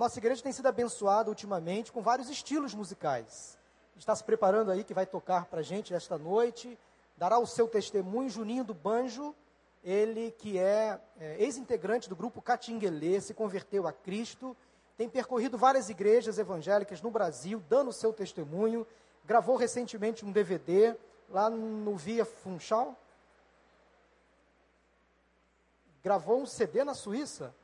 nossa igreja tem sido abençoada ultimamente com vários estilos musicais. Está se preparando aí que vai tocar para gente esta noite, dará o seu testemunho, Juninho do Banjo, ele que é, é ex-integrante do grupo Catinguelê, se converteu a Cristo, tem percorrido várias igrejas evangélicas no Brasil, dando o seu testemunho, gravou recentemente um DVD lá no Via Funchal, gravou um CD na Suíça.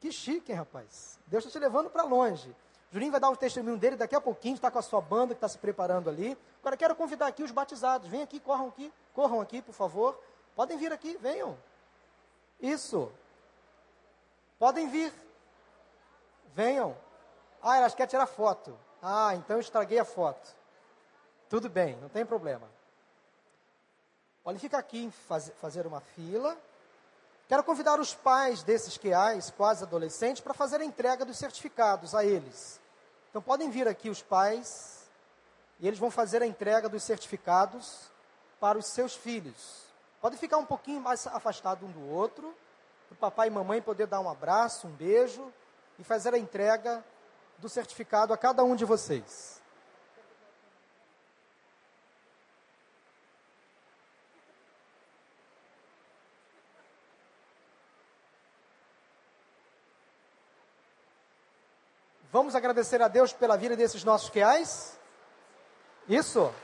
Que chique, hein, rapaz? Deus está te levando para longe. Juninho vai dar o testemunho dele daqui a pouquinho, está com a sua banda que está se preparando ali. Agora quero convidar aqui os batizados. Vem aqui, corram aqui, corram aqui, por favor. Podem vir aqui, venham. Isso. Podem vir. Venham. Ah, elas querem tirar foto. Ah, então eu estraguei a foto. Tudo bem, não tem problema. Podem ficar aqui, faz, fazer uma fila. Quero convidar os pais desses QAs, quase adolescentes, para fazer a entrega dos certificados a eles. Então podem vir aqui os pais e eles vão fazer a entrega dos certificados para os seus filhos. Podem ficar um pouquinho mais afastados um do outro, para o papai e mamãe poder dar um abraço, um beijo e fazer a entrega do certificado a cada um de vocês. Vamos agradecer a Deus pela vida desses nossos queais? Isso.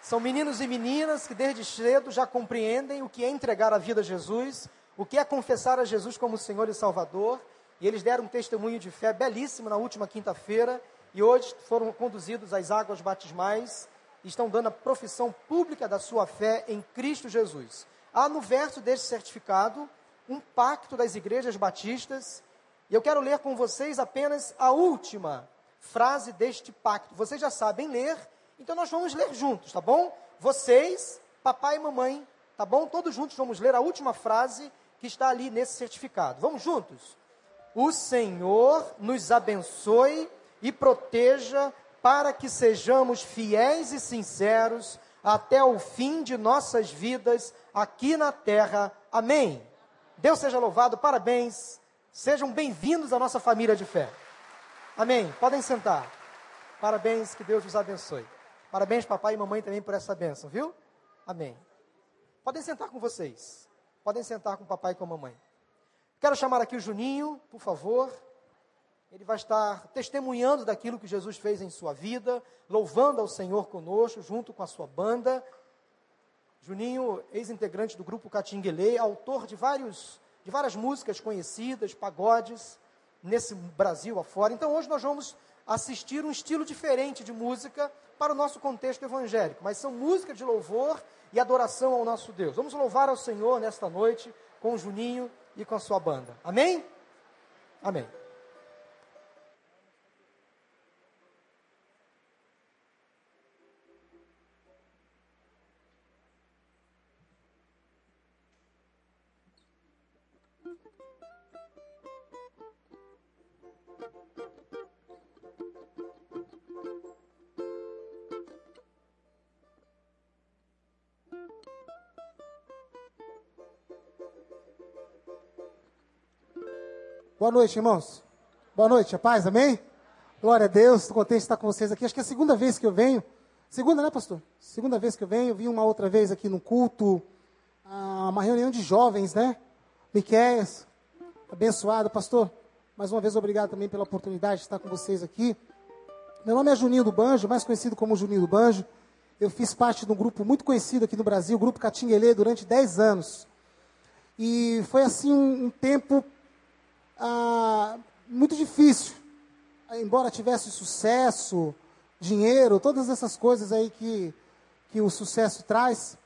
São meninos e meninas que desde cedo já compreendem o que é entregar a vida a Jesus, o que é confessar a Jesus como Senhor e Salvador, e eles deram um testemunho de fé belíssimo na última quinta-feira, e hoje foram conduzidos às águas batismais e estão dando a profissão pública da sua fé em Cristo Jesus. Há no verso deste certificado um pacto das igrejas batistas, e eu quero ler com vocês apenas a última frase deste pacto. Vocês já sabem ler, então nós vamos ler juntos, tá bom? Vocês, papai e mamãe, tá bom? Todos juntos vamos ler a última frase que está ali nesse certificado. Vamos juntos? O Senhor nos abençoe e proteja para que sejamos fiéis e sinceros até o fim de nossas vidas aqui na terra. Amém. Deus seja louvado, parabéns. Sejam bem-vindos à nossa família de fé. Amém. Podem sentar. Parabéns, que Deus os abençoe. Parabéns, papai e mamãe, também por essa bênção, viu? Amém. Podem sentar com vocês. Podem sentar com o papai e com a mamãe. Quero chamar aqui o Juninho, por favor. Ele vai estar testemunhando daquilo que Jesus fez em sua vida, louvando ao Senhor conosco, junto com a sua banda. Juninho, ex-integrante do grupo Catinguele, autor de, vários, de várias músicas conhecidas, pagodes, nesse Brasil afora. Então hoje nós vamos assistir um estilo diferente de música para o nosso contexto evangélico, mas são músicas de louvor e adoração ao nosso Deus. Vamos louvar ao Senhor nesta noite com o Juninho e com a sua banda. Amém? Amém. Boa noite, irmãos. Boa noite, a paz, amém? Glória a Deus, estou contente de estar com vocês aqui. Acho que é a segunda vez que eu venho. Segunda, né, pastor? Segunda vez que eu venho. Vim uma outra vez aqui no culto, uma reunião de jovens, né? Miquéias, abençoado. Pastor, mais uma vez obrigado também pela oportunidade de estar com vocês aqui. Meu nome é Juninho do Banjo, mais conhecido como Juninho do Banjo. Eu fiz parte de um grupo muito conhecido aqui no Brasil, o Grupo Catinguelê, durante 10 anos. E foi assim um tempo ah, muito difícil. Embora tivesse sucesso, dinheiro, todas essas coisas aí que, que o sucesso traz,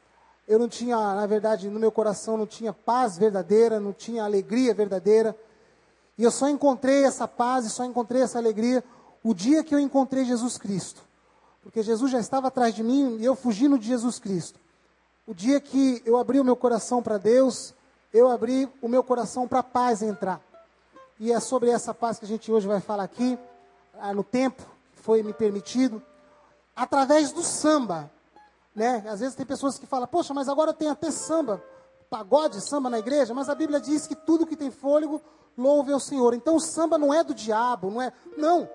eu não tinha, na verdade, no meu coração não tinha paz verdadeira, não tinha alegria verdadeira. E eu só encontrei essa paz e só encontrei essa alegria o dia que eu encontrei Jesus Cristo. Porque Jesus já estava atrás de mim e eu fugindo de Jesus Cristo. O dia que eu abri o meu coração para Deus, eu abri o meu coração para a paz entrar. E é sobre essa paz que a gente hoje vai falar aqui, ah, no tempo que foi me permitido, através do samba. Né? Às vezes tem pessoas que falam, poxa, mas agora tem até samba. pagode, samba na igreja, mas a Bíblia diz que tudo que tem fôlego louve ao Senhor. Então o samba não é do diabo, não é. Não.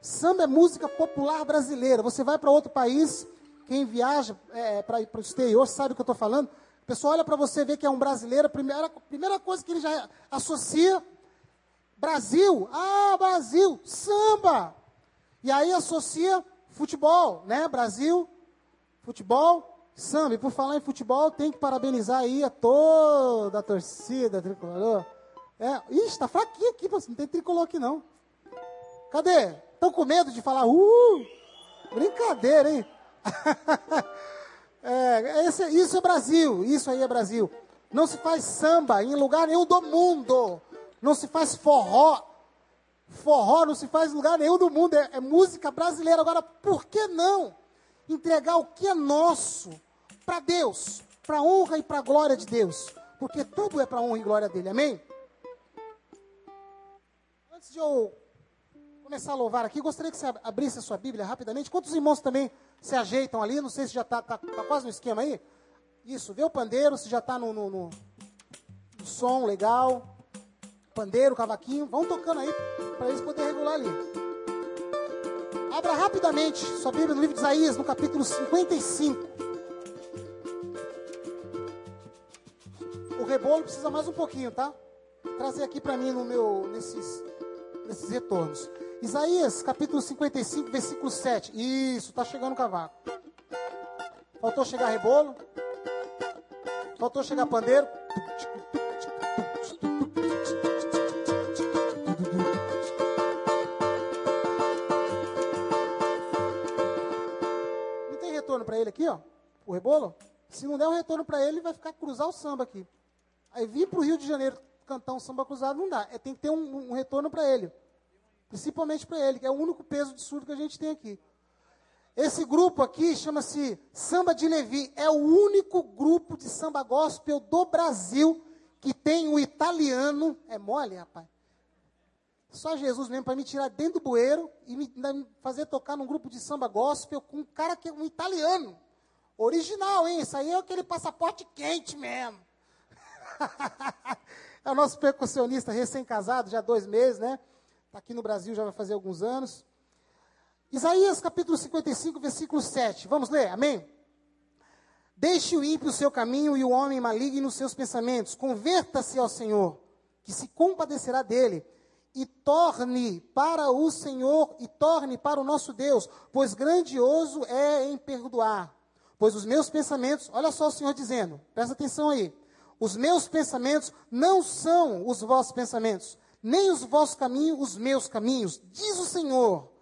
Samba é música popular brasileira. Você vai para outro país, quem viaja é, para o exterior sabe o que eu estou falando. A pessoa olha para você vê que é um brasileiro, a primeira, primeira coisa que ele já associa, Brasil, ah, Brasil, samba. E aí associa futebol, né? Brasil, futebol, samba. E por falar em futebol, tem que parabenizar aí a toda a torcida tricolor. É, ixi, está fraquinho aqui, não tem tricolor aqui não. Cadê? Estão com medo de falar, uh, brincadeira, hein? é, esse, isso é Brasil, isso aí é Brasil. Não se faz samba em lugar nenhum do mundo. Não se faz forró. Forró não se faz em lugar nenhum do mundo. É, é música brasileira. Agora, por que não entregar o que é nosso para Deus? Para honra e para glória de Deus. Porque tudo é para honra e glória dele. Amém? Antes de eu começar a louvar aqui, gostaria que você abrisse a sua Bíblia rapidamente. Quantos irmãos também se ajeitam ali? Não sei se já está tá, tá quase no esquema aí. Isso, vê o pandeiro, se já está no, no, no, no, som legal. Pandeiro, cavaquinho. Vão tocando aí para eles poderem regular ali. Abra rapidamente sua Bíblia no livro de Isaías, no capítulo 55. O rebolo precisa mais um pouquinho, tá? Trazer aqui para mim no meu, nesses, nesses retornos. Isaías, capítulo 55, versículo 7. Isso, está chegando o cavaco. Faltou chegar rebolo? Faltou chegar pandeiro? Aqui, ó? O rebolo? Se não der um retorno para ele, vai ficar cruzar o samba aqui. Aí vir para o Rio de Janeiro cantar um samba cruzado não dá. É, tem que ter um, um retorno para ele. Principalmente para ele, que é o único peso de surdo que a gente tem aqui. Esse grupo aqui chama-se Samba de Levi. É o único grupo de samba gospel do Brasil que tem o italiano. É mole, rapaz? Só Jesus mesmo para me tirar dentro do bueiro e me, me fazer tocar num grupo de samba gospel com um cara que é um italiano. Original, hein? Isso aí é aquele passaporte quente mesmo. é o nosso percussionista recém-casado, já há dois meses, né? Está aqui no Brasil já vai fazer alguns anos. Isaías capítulo 55, versículo 7. Vamos ler, amém? Deixe o ímpio o seu caminho e o homem maligno os seus pensamentos. Converta-se ao Senhor, que se compadecerá dele. E torne para o Senhor, e torne para o nosso Deus, pois grandioso é em perdoar. Pois os meus pensamentos, olha só o Senhor dizendo, presta atenção aí. Os meus pensamentos não são os vossos pensamentos, nem os vossos caminhos, os meus caminhos, diz o Senhor.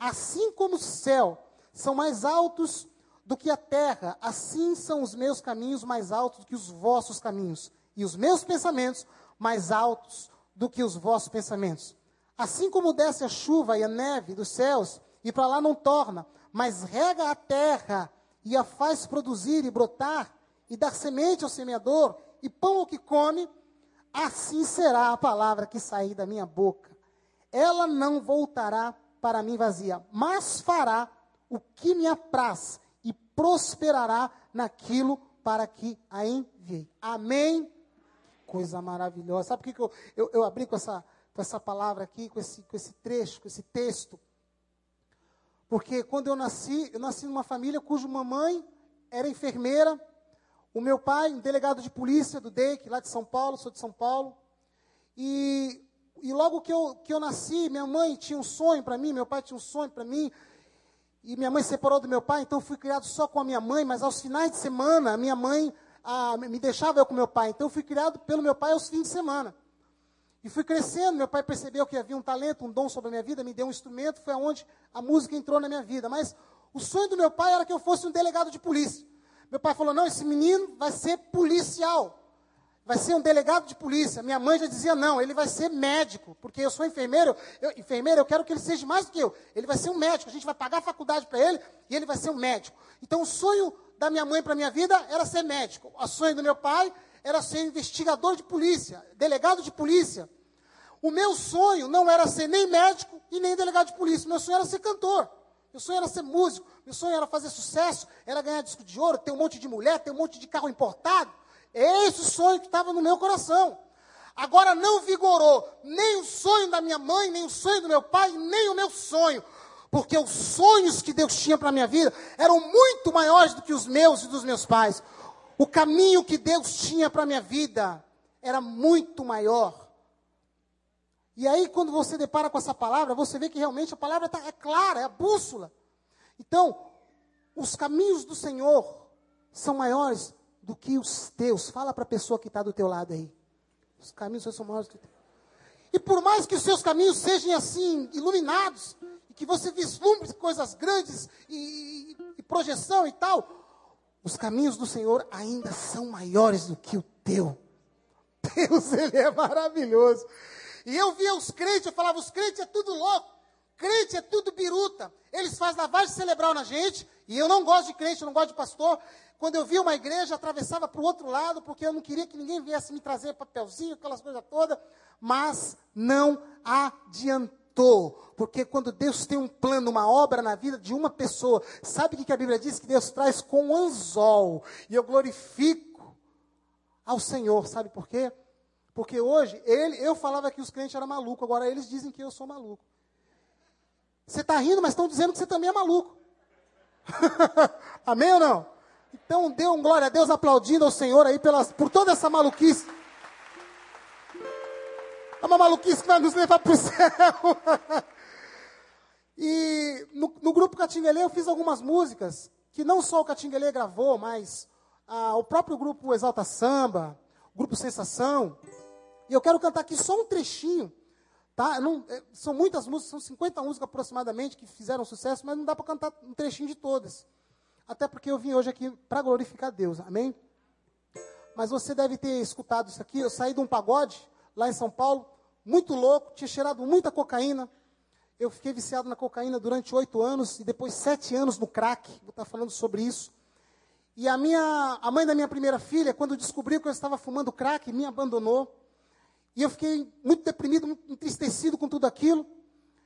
Assim como o céu são mais altos do que a terra, assim são os meus caminhos mais altos do que os vossos caminhos, e os meus pensamentos mais altos do que os vossos pensamentos. Assim como desce a chuva e a neve dos céus, e para lá não torna, mas rega a terra e a faz produzir e brotar, e dar semente ao semeador, e pão ao que come, assim será a palavra que sair da minha boca. Ela não voltará para mim vazia, mas fará o que me apraz e prosperará naquilo para que a enviei. Amém? Coisa maravilhosa. Sabe por que, eu, eu, eu, abri com essa, com essa palavra aqui, com esse, com esse trecho, com esse texto? Porque quando eu nasci, eu nasci numa família cuja mamãe era enfermeira, o meu pai, um delegado de polícia do DEIC, lá de São Paulo, sou de São Paulo. E, e logo que eu, que eu nasci, minha mãe tinha um sonho para mim, meu pai tinha um sonho para mim. E minha mãe separou do meu pai, então fui criado só com a minha mãe, mas aos finais de semana, a minha mãe a, me deixava eu com meu pai. Então fui criado pelo meu pai aos fins de semana. E fui crescendo, meu pai percebeu que havia um talento, um dom sobre a minha vida, me deu um instrumento, foi aonde a música entrou na minha vida. Mas o sonho do meu pai era que eu fosse um delegado de polícia. Meu pai falou: não, esse menino vai ser policial, vai ser um delegado de polícia. Minha mãe já dizia: não, ele vai ser médico, porque eu sou enfermeiro, eu, enfermeiro, eu quero que ele seja mais do que eu. Ele vai ser um médico, a gente vai pagar a faculdade para ele e ele vai ser um médico. Então, o sonho da minha mãe para minha vida era ser médico. O sonho do meu pai era ser investigador de polícia, delegado de polícia. O meu sonho não era ser nem médico e nem delegado de polícia, meu sonho era ser cantor. Meu sonho era ser músico, meu sonho era fazer sucesso, era ganhar disco de ouro, ter um monte de mulher, ter um monte de carro importado. Esse sonho que estava no meu coração. Agora não vigorou nem o sonho da minha mãe, nem o sonho do meu pai, nem o meu sonho. Porque os sonhos que Deus tinha para a minha vida eram muito maiores do que os meus e dos meus pais. O caminho que Deus tinha para a minha vida era muito maior. E aí, quando você depara com essa palavra, você vê que realmente a palavra tá, é clara, é a bússola. Então, os caminhos do Senhor são maiores do que os teus. Fala para a pessoa que está do teu lado aí. Os caminhos são maiores do que teus. E por mais que os seus caminhos sejam assim, iluminados, e que você vislumbre coisas grandes e, e, e projeção e tal, os caminhos do Senhor ainda são maiores do que o teu. Deus, Ele é maravilhoso. E eu via os crentes, eu falava, os crentes é tudo louco. Crente é tudo biruta. Eles fazem lavagem cerebral na gente. E eu não gosto de crente, eu não gosto de pastor. Quando eu via uma igreja, atravessava para o outro lado, porque eu não queria que ninguém viesse me trazer papelzinho, aquelas coisas todas. Mas não adiantou. Porque quando Deus tem um plano, uma obra na vida de uma pessoa, sabe o que a Bíblia diz? Que Deus traz com anzol. E eu glorifico ao Senhor. Sabe por quê? Porque hoje, ele, eu falava que os crentes eram malucos, agora eles dizem que eu sou maluco. Você está rindo, mas estão dizendo que você também é maluco. Amém ou não? Então dê um glória a Deus aplaudindo ao Senhor aí pelas, por toda essa maluquice. É uma maluquice que vai nos levar para o céu. e no, no grupo Catinguelê eu fiz algumas músicas que não só o Catinguelê gravou, mas ah, o próprio grupo Exalta Samba, o grupo Sensação. E eu quero cantar aqui só um trechinho Tá? Não, é, são muitas músicas, são 50 músicas aproximadamente que fizeram sucesso, mas não dá para cantar um trechinho de todas. Até porque eu vim hoje aqui para glorificar Deus, amém? Mas você deve ter escutado isso aqui. Eu saí de um pagode lá em São Paulo, muito louco, tinha cheirado muita cocaína. Eu fiquei viciado na cocaína durante oito anos e depois sete anos no crack. Vou estar falando sobre isso. E a minha, a mãe da minha primeira filha, quando descobriu que eu estava fumando crack, me abandonou. E eu fiquei muito deprimido, muito entristecido com tudo aquilo.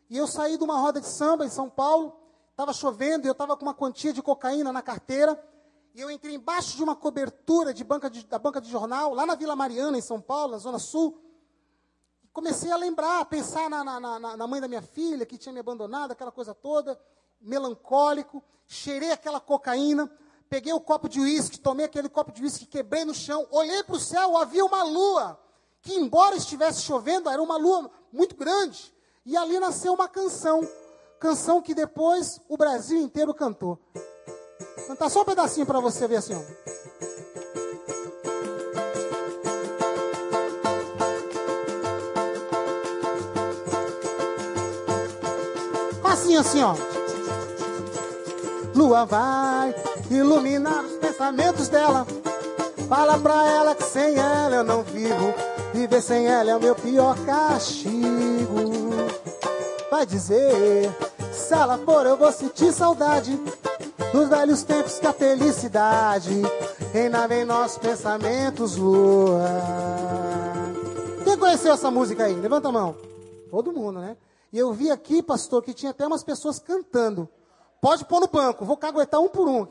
E eu saí de uma roda de samba em São Paulo, estava chovendo e eu estava com uma quantia de cocaína na carteira. E eu entrei embaixo de uma cobertura de banca de, da banca de jornal, lá na Vila Mariana, em São Paulo, na Zona Sul. Comecei a lembrar, a pensar na, na, na, na mãe da minha filha, que tinha me abandonado, aquela coisa toda, melancólico. Cheirei aquela cocaína, peguei o copo de uísque, tomei aquele copo de uísque, quebrei no chão, olhei para o céu, havia uma lua que, embora estivesse chovendo, era uma lua muito grande. E ali nasceu uma canção. Canção que depois o Brasil inteiro cantou. Vou cantar só um pedacinho para você ver assim. Ó. Assim, assim, ó. Lua vai iluminar os pensamentos dela. Fala pra ela que sem ela eu não vivo. Viver sem ela é o meu pior castigo. Vai dizer, se ela for eu vou sentir saudade dos velhos tempos que a felicidade reinava em nossos pensamentos, lua. Quem conheceu essa música aí? Levanta a mão. Todo mundo, né? E eu vi aqui, pastor, que tinha até umas pessoas cantando. Pode pôr no banco, vou caguetar um por um.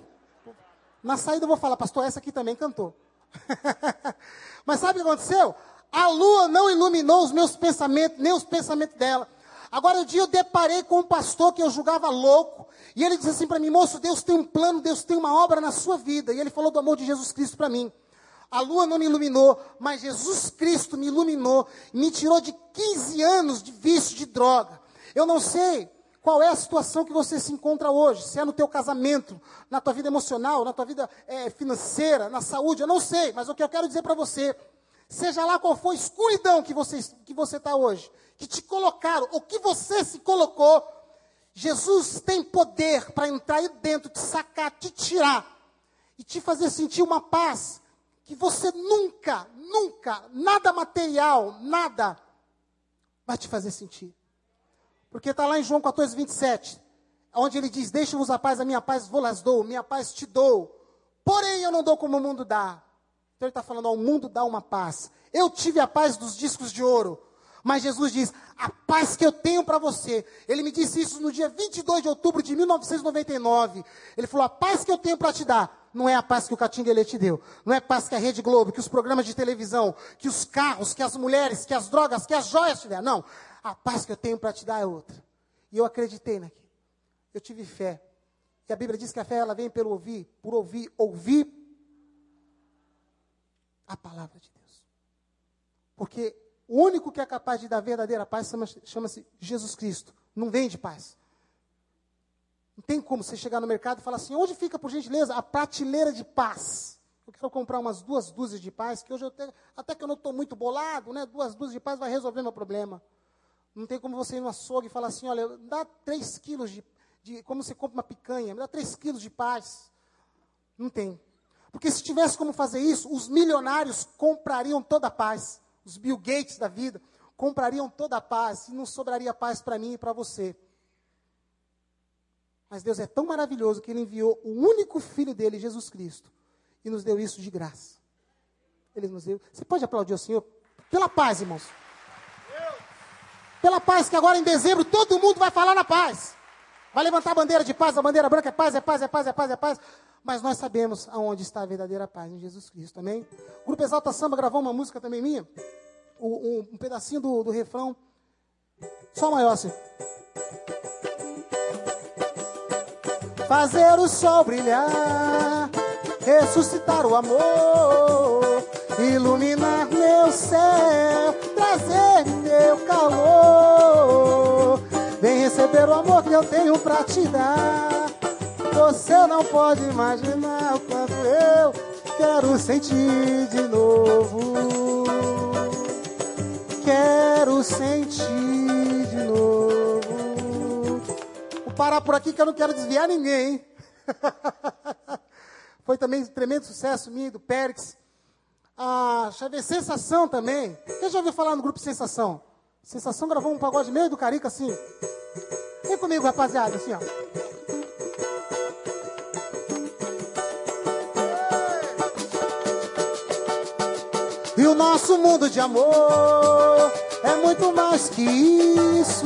Na saída eu vou falar, pastor, essa aqui também cantou. Mas sabe o que aconteceu? A lua não iluminou os meus pensamentos, nem os pensamentos dela. Agora, um dia eu deparei com um pastor que eu julgava louco. E ele disse assim para mim: Moço, Deus tem um plano, Deus tem uma obra na sua vida. E ele falou do amor de Jesus Cristo para mim. A lua não me iluminou, mas Jesus Cristo me iluminou. Me tirou de 15 anos de vício de droga. Eu não sei qual é a situação que você se encontra hoje. Se é no teu casamento, na tua vida emocional, na tua vida é, financeira, na saúde. Eu não sei, mas o que eu quero dizer para você seja lá qual for a escuridão que você que você está hoje, que te colocaram, ou que você se colocou, Jesus tem poder para entrar aí dentro, te sacar, te tirar e te fazer sentir uma paz que você nunca, nunca, nada material, nada vai te fazer sentir. Porque está lá em João 14, 27, onde ele diz: Deixa-vos a paz, a minha paz vou-las dou, minha paz te dou. Porém, eu não dou como o mundo dá. Então ele está falando, ao mundo dá uma paz. Eu tive a paz dos discos de ouro, Mas Jesus diz: a paz que eu tenho para você. Ele me disse isso no dia 22 de outubro de 1999. Ele falou: a paz que eu tenho para te dar não é a paz que o Catinguele te deu. Não é a paz que a Rede Globo, que os programas de televisão, que os carros, que as mulheres, que as drogas, que as joias te deram. Não. A paz que eu tenho para te dar é outra. E eu acreditei naquilo. Eu tive fé. E a Bíblia diz que a fé ela vem pelo ouvir, por ouvir, ouvir a palavra de Deus. Porque o único que é capaz de dar verdadeira paz chama-se Jesus Cristo. Não vende paz. Não tem como você chegar no mercado e falar assim: onde fica, por gentileza, a prateleira de paz? Eu quero comprar umas duas dúzias de paz, que hoje eu tenho, até que eu não estou muito bolado, né? Duas dúzias de paz vai resolver meu problema. Não tem como você ir no açougue e falar assim: olha, dá três quilos de, de. Como você compra uma picanha, me dá três quilos de paz. Não tem. Porque se tivesse como fazer isso, os milionários comprariam toda a paz os Bill Gates da vida, comprariam toda a paz e não sobraria paz para mim e para você. Mas Deus é tão maravilhoso que Ele enviou o único filho dele, Jesus Cristo, e nos deu isso de graça. Ele nos deu. Você pode aplaudir o Senhor pela paz, irmãos. Pela paz, que agora em dezembro todo mundo vai falar na paz. Vai levantar a bandeira de paz, a bandeira branca é paz, é paz, é paz, é paz, é paz. Mas nós sabemos aonde está a verdadeira paz, em Jesus Cristo, amém? O Grupo Exalta Samba gravou uma música também minha, um, um, pedacinho do, do refrão, só maior assim. Fazer o sol brilhar, ressuscitar o amor, iluminar meu céu, trazer teu calor. Vem receber o amor que eu tenho pra te dar. Você não pode imaginar o quanto eu quero sentir de novo. Quero sentir de novo. Vou parar por aqui que eu não quero desviar ninguém. Foi também um tremendo sucesso minha, do Périx. Ah, deixa eu ver, Sensação também. Quem já ouviu falar no grupo Sensação? Sensação gravou um pagode meio do Carica assim. Vem comigo, rapaziada, assim, ó. E o nosso mundo de amor é muito mais que isso.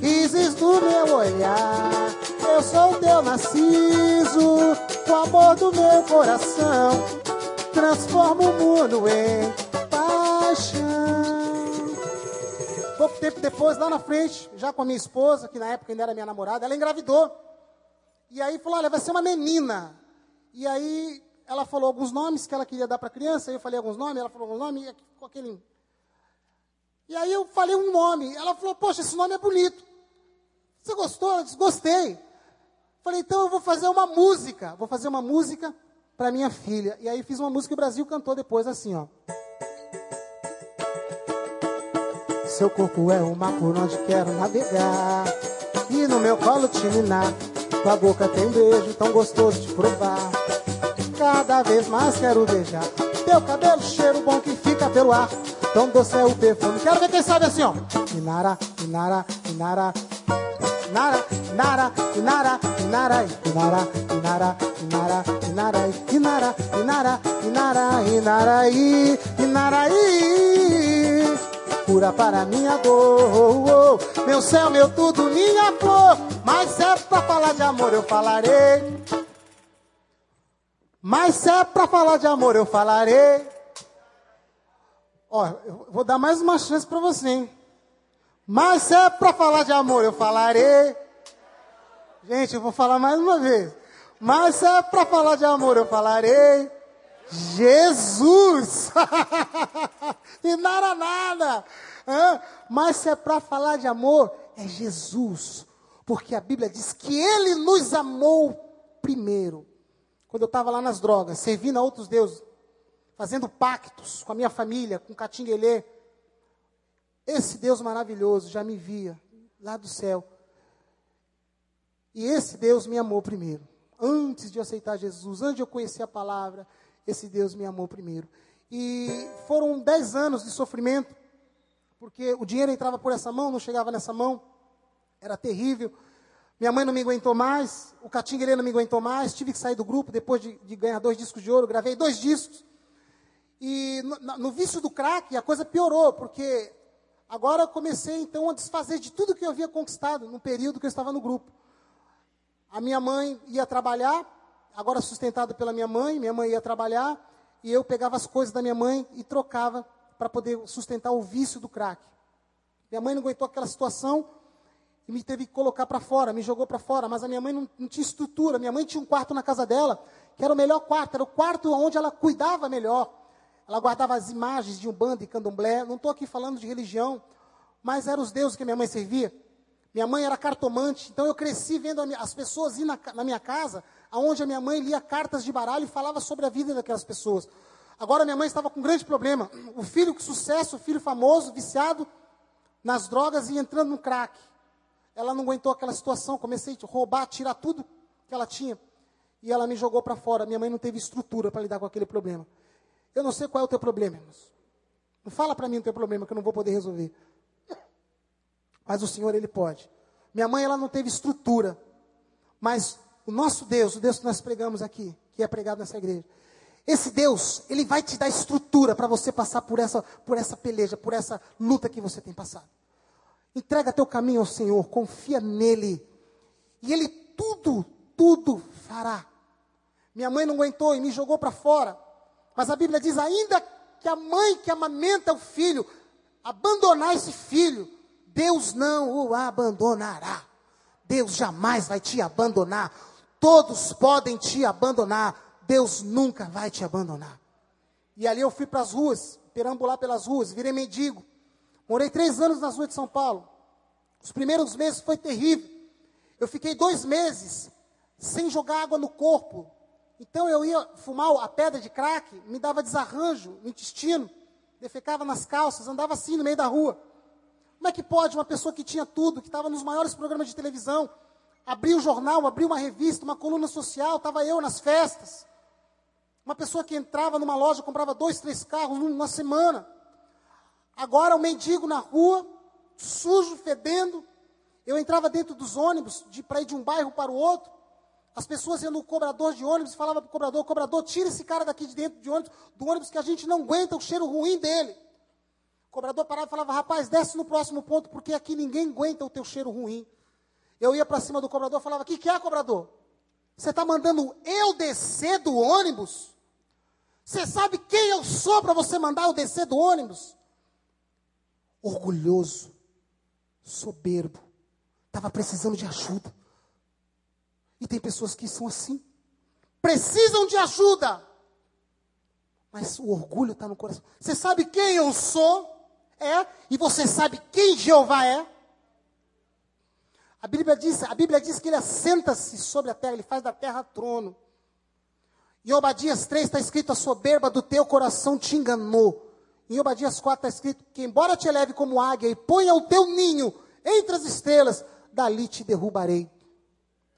Isis do meu olhar, eu sou teu narciso. O amor do meu coração transforma o mundo em tempo depois, lá na frente, já com a minha esposa, que na época ainda era minha namorada, ela engravidou. E aí falou: olha, vai ser uma menina. E aí ela falou alguns nomes que ela queria dar para a criança, eu falei alguns nomes, ela falou alguns nomes, e ficou aquele. E aí eu falei um nome, ela falou, poxa, esse nome é bonito. Você gostou? Eu disse, gostei. Falei, então eu vou fazer uma música, vou fazer uma música para minha filha. E aí fiz uma música que o Brasil cantou depois assim, ó. Seu corpo é o mar por onde quero navegar E no meu colo te minar Tua boca tem um beijo tão gostoso de provar cada vez mais quero beijar. Teu cabelo, cheiro bom que fica pelo ar. Tão doce é o perfume. Quero ver quem sabe assim, ó. Inara, Inara, Inara. Inara, Inara, Inara, Inara, Inara, Inara, Inara, Inara, Inara, Inara, Inara, Inaraí, Inaraí. Cura para minha dor, meu céu, meu tudo, minha flor. Mas é pra falar de amor, eu falarei. Mas é para falar de amor, eu falarei. Ó, eu vou dar mais uma chance para você, hein? Mas é para falar de amor, eu falarei. Gente, eu vou falar mais uma vez. Mas é para falar de amor, eu falarei. Jesus! e nada, nada. Hã? Mas se é para falar de amor, é Jesus. Porque a Bíblia diz que Ele nos amou primeiro quando eu estava lá nas drogas, servindo a outros deuses, fazendo pactos com a minha família, com Catinguelê, esse Deus maravilhoso já me via lá do céu. E esse Deus me amou primeiro. Antes de eu aceitar Jesus, antes de eu conhecer a palavra, esse Deus me amou primeiro. E foram dez anos de sofrimento, porque o dinheiro entrava por essa mão, não chegava nessa mão, era terrível. Minha mãe não me aguentou mais, o Catinguele não me aguentou mais, tive que sair do grupo depois de, de ganhar dois discos de ouro, gravei dois discos. E no, no vício do crack a coisa piorou, porque Agora eu comecei então a desfazer de tudo que eu havia conquistado no período que eu estava no grupo. A minha mãe ia trabalhar, agora sustentada pela minha mãe, minha mãe ia trabalhar, e eu pegava as coisas da minha mãe e trocava para poder sustentar o vício do crack. Minha mãe não aguentou aquela situação e me teve que colocar para fora, me jogou para fora, mas a minha mãe não, não tinha estrutura. Minha mãe tinha um quarto na casa dela, que era o melhor quarto, era o quarto onde ela cuidava melhor. Ela guardava as imagens de um bando e candomblé. Não estou aqui falando de religião, mas eram os deuses que minha mãe servia. Minha mãe era cartomante, então eu cresci vendo as pessoas ir na, na minha casa, aonde a minha mãe lia cartas de baralho e falava sobre a vida daquelas pessoas. Agora minha mãe estava com um grande problema. O filho com sucesso, o filho famoso, viciado nas drogas e entrando no crack. Ela não aguentou aquela situação, comecei a roubar, tirar tudo que ela tinha. E ela me jogou para fora. Minha mãe não teve estrutura para lidar com aquele problema. Eu não sei qual é o teu problema, irmãos. Não fala para mim o teu problema que eu não vou poder resolver. Mas o Senhor, Ele pode. Minha mãe, ela não teve estrutura. Mas o nosso Deus, o Deus que nós pregamos aqui, que é pregado nessa igreja, esse Deus, Ele vai te dar estrutura para você passar por essa, por essa peleja, por essa luta que você tem passado. Entrega teu caminho ao Senhor, confia nele. E Ele tudo, tudo fará. Minha mãe não aguentou e me jogou para fora. Mas a Bíblia diz: ainda que a mãe que amamenta o filho abandonar esse filho, Deus não o abandonará. Deus jamais vai te abandonar. Todos podem te abandonar. Deus nunca vai te abandonar. E ali eu fui para as ruas, perambular pelas ruas, virei mendigo. Morei três anos nas ruas de São Paulo. Os primeiros meses foi terrível. Eu fiquei dois meses sem jogar água no corpo, então eu ia fumar a pedra de crack, me dava desarranjo no intestino, defecava nas calças, andava assim no meio da rua. Como é que pode uma pessoa que tinha tudo, que estava nos maiores programas de televisão, abrir um jornal, abrir uma revista, uma coluna social, estava eu nas festas. Uma pessoa que entrava numa loja, comprava dois, três carros numa semana. Agora o mendigo na rua, sujo, fedendo. Eu entrava dentro dos ônibus para ir de um bairro para o outro. As pessoas iam no cobrador de ônibus falavam para o cobrador, cobrador, tira esse cara daqui de dentro de ônibus, do ônibus que a gente não aguenta o cheiro ruim dele. O cobrador parava e falava, rapaz, desce no próximo ponto, porque aqui ninguém aguenta o teu cheiro ruim. Eu ia para cima do cobrador e falava, o que, que é, cobrador? Você está mandando eu descer do ônibus? Você sabe quem eu sou para você mandar eu descer do ônibus? Orgulhoso, soberbo, estava precisando de ajuda. E tem pessoas que são assim. Precisam de ajuda. Mas o orgulho está no coração. Você sabe quem eu sou? É. E você sabe quem Jeová é? A Bíblia diz, a Bíblia diz que ele assenta-se sobre a terra, ele faz da terra trono. Em Obadias 3 está escrito: a soberba do teu coração te enganou. Em Obadias 4 está escrito: que embora te eleve como águia e ponha o teu ninho entre as estrelas, dali te derrubarei.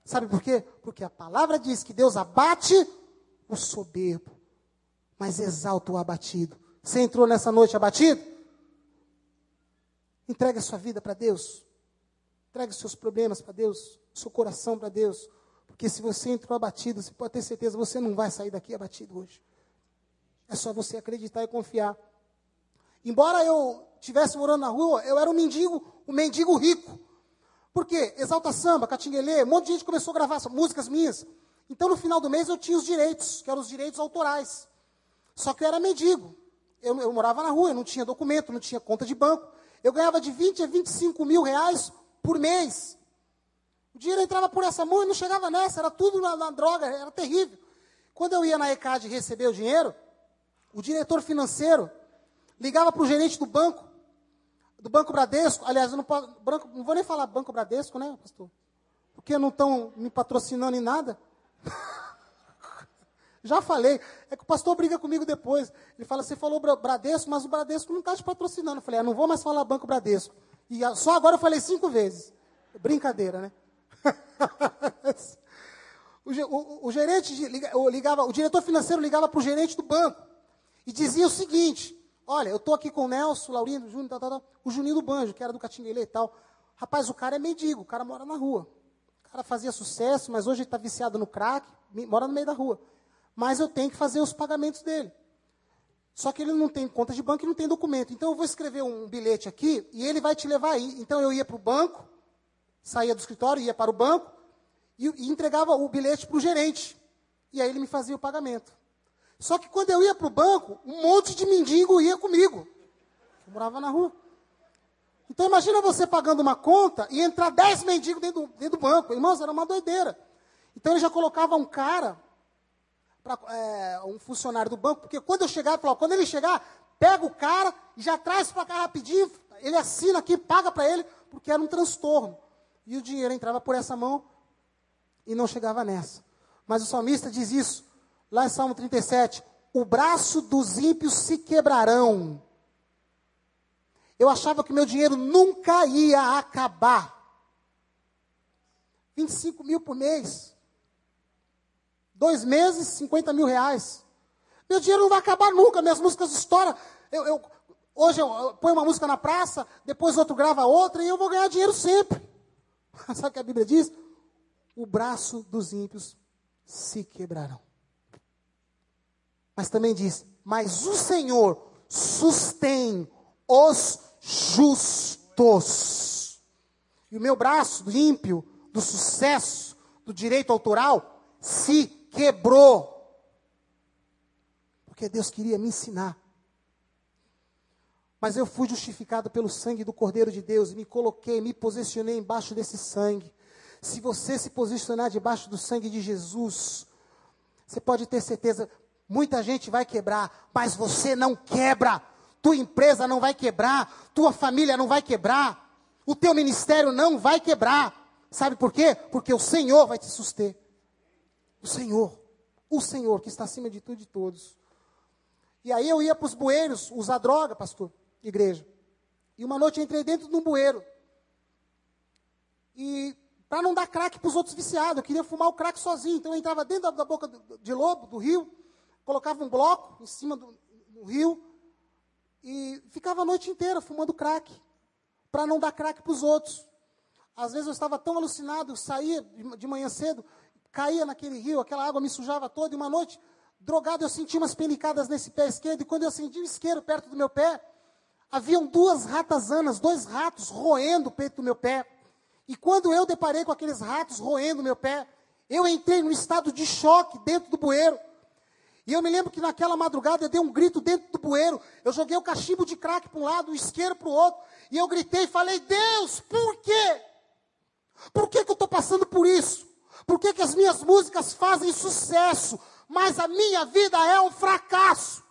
Sabe por quê? Porque a palavra diz que Deus abate o soberbo, mas exalta o abatido. Você entrou nessa noite abatido? Entregue a sua vida para Deus. Entregue os seus problemas para Deus, seu coração para Deus. Porque se você entrou abatido, você pode ter certeza, você não vai sair daqui abatido hoje. É só você acreditar e confiar. Embora eu estivesse morando na rua, eu era um mendigo, um mendigo rico. Por quê? Exalta Samba, Catinguelê, um monte de gente começou a gravar músicas minhas. Então, no final do mês, eu tinha os direitos, que eram os direitos autorais. Só que eu era mendigo. Eu, eu morava na rua, eu não tinha documento, não tinha conta de banco. Eu ganhava de 20 a 25 mil reais por mês. O dinheiro entrava por essa mão e não chegava nessa, era tudo na, na droga, era terrível. Quando eu ia na ECAD receber o dinheiro, o diretor financeiro ligava para o gerente do banco do Banco Bradesco, aliás, eu não, posso, branco, não vou nem falar Banco Bradesco, né, pastor? Porque não estão me patrocinando em nada. Já falei. É que o pastor briga comigo depois. Ele fala, você falou Bradesco, mas o Bradesco não está te patrocinando. Eu falei, ah, não vou mais falar Banco Bradesco. E só agora eu falei cinco vezes. Brincadeira, né? o, o, o, gerente ligava, o diretor financeiro ligava para o gerente do banco e dizia o seguinte: Olha, eu estou aqui com o Nelson, o Laurindo, o Júnior, o Juninho do Banjo, que era do Catinguele e tal. Rapaz, o cara é mendigo, o cara mora na rua. O cara fazia sucesso, mas hoje está viciado no crack, mora no meio da rua. Mas eu tenho que fazer os pagamentos dele. Só que ele não tem conta de banco e não tem documento. Então eu vou escrever um bilhete aqui e ele vai te levar aí. Então eu ia para o banco, saía do escritório, ia para o banco e, e entregava o bilhete para o gerente. E aí ele me fazia o pagamento. Só que quando eu ia para o banco, um monte de mendigo ia comigo. Eu morava na rua. Então imagina você pagando uma conta e entrar dez mendigos dentro do, dentro do banco. Irmãos, era uma doideira. Então ele já colocava um cara, pra, é, um funcionário do banco, porque quando eu chegar, falou, quando ele chegar, pega o cara e já traz para cá rapidinho, ele assina aqui, paga para ele, porque era um transtorno. E o dinheiro entrava por essa mão e não chegava nessa. Mas o salmista diz isso, lá em Salmo 37, o braço dos ímpios se quebrarão. Eu achava que meu dinheiro nunca ia acabar. 25 mil por mês. Dois meses, 50 mil reais. Meu dinheiro não vai acabar nunca, minhas músicas estouram. Eu, eu, hoje eu, ponho uma música na praça, depois outro grava outra e eu vou ganhar dinheiro sempre. Sabe o que a Bíblia diz? O braço dos ímpios se quebrarão. Mas também diz: Mas o Senhor sustém os justos. E o meu braço do ímpio, do sucesso, do direito autoral, se quebrou. Porque Deus queria me ensinar. Mas eu fui justificado pelo sangue do Cordeiro de Deus e me coloquei, me posicionei embaixo desse sangue. Se você se posicionar debaixo do sangue de Jesus, você pode ter certeza, muita gente vai quebrar, mas você não quebra. Tua empresa não vai quebrar, tua família não vai quebrar, o teu ministério não vai quebrar. Sabe por quê? Porque o Senhor vai te suster. O Senhor, o Senhor que está acima de tudo e de todos. E aí eu ia para os bueiros usar droga, pastor, igreja. E uma noite eu entrei dentro de um bueiro. E para não dar crack para os outros viciados. Eu queria fumar o crack sozinho. Então eu entrava dentro da, da boca do, de lobo, do rio, colocava um bloco em cima do, do rio e ficava a noite inteira fumando crack, para não dar crack para os outros. Às vezes eu estava tão alucinado, saía de, de manhã cedo, caía naquele rio, aquela água me sujava toda, e uma noite, drogado, eu senti umas penicadas nesse pé esquerdo, e quando eu acendi o isqueiro perto do meu pé, haviam duas ratazanas, dois ratos roendo o peito do meu pé. E quando eu deparei com aqueles ratos roendo meu pé, eu entrei num estado de choque dentro do bueiro. E eu me lembro que naquela madrugada eu dei um grito dentro do bueiro. Eu joguei o cachimbo de crack para um lado, o isqueiro para o outro. E eu gritei e falei: Deus, por quê? Por que, que eu estou passando por isso? Por que, que as minhas músicas fazem sucesso, mas a minha vida é um fracasso?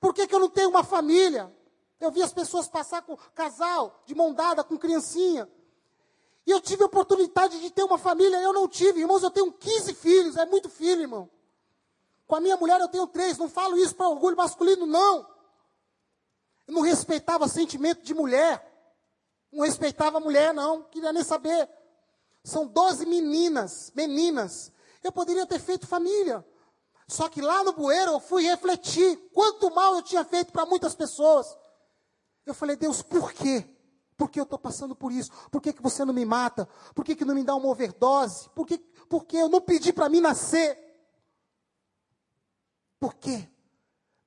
Por que, que eu não tenho uma família? Eu vi as pessoas passar com casal, de mão dada, com criancinha. E eu tive a oportunidade de ter uma família, eu não tive. Irmãos, eu tenho 15 filhos, é muito filho, irmão. Com a minha mulher eu tenho três, não falo isso para orgulho masculino, não. Eu não respeitava sentimento de mulher. Não respeitava a mulher, não. Queria nem saber. São 12 meninas, meninas. Eu poderia ter feito família. Só que lá no bueiro eu fui refletir quanto mal eu tinha feito para muitas pessoas. Eu falei, Deus, por quê? Por que eu estou passando por isso? Por que, que você não me mata? Por que, que não me dá uma overdose? Por que, porque eu não pedi para mim nascer? Por quê?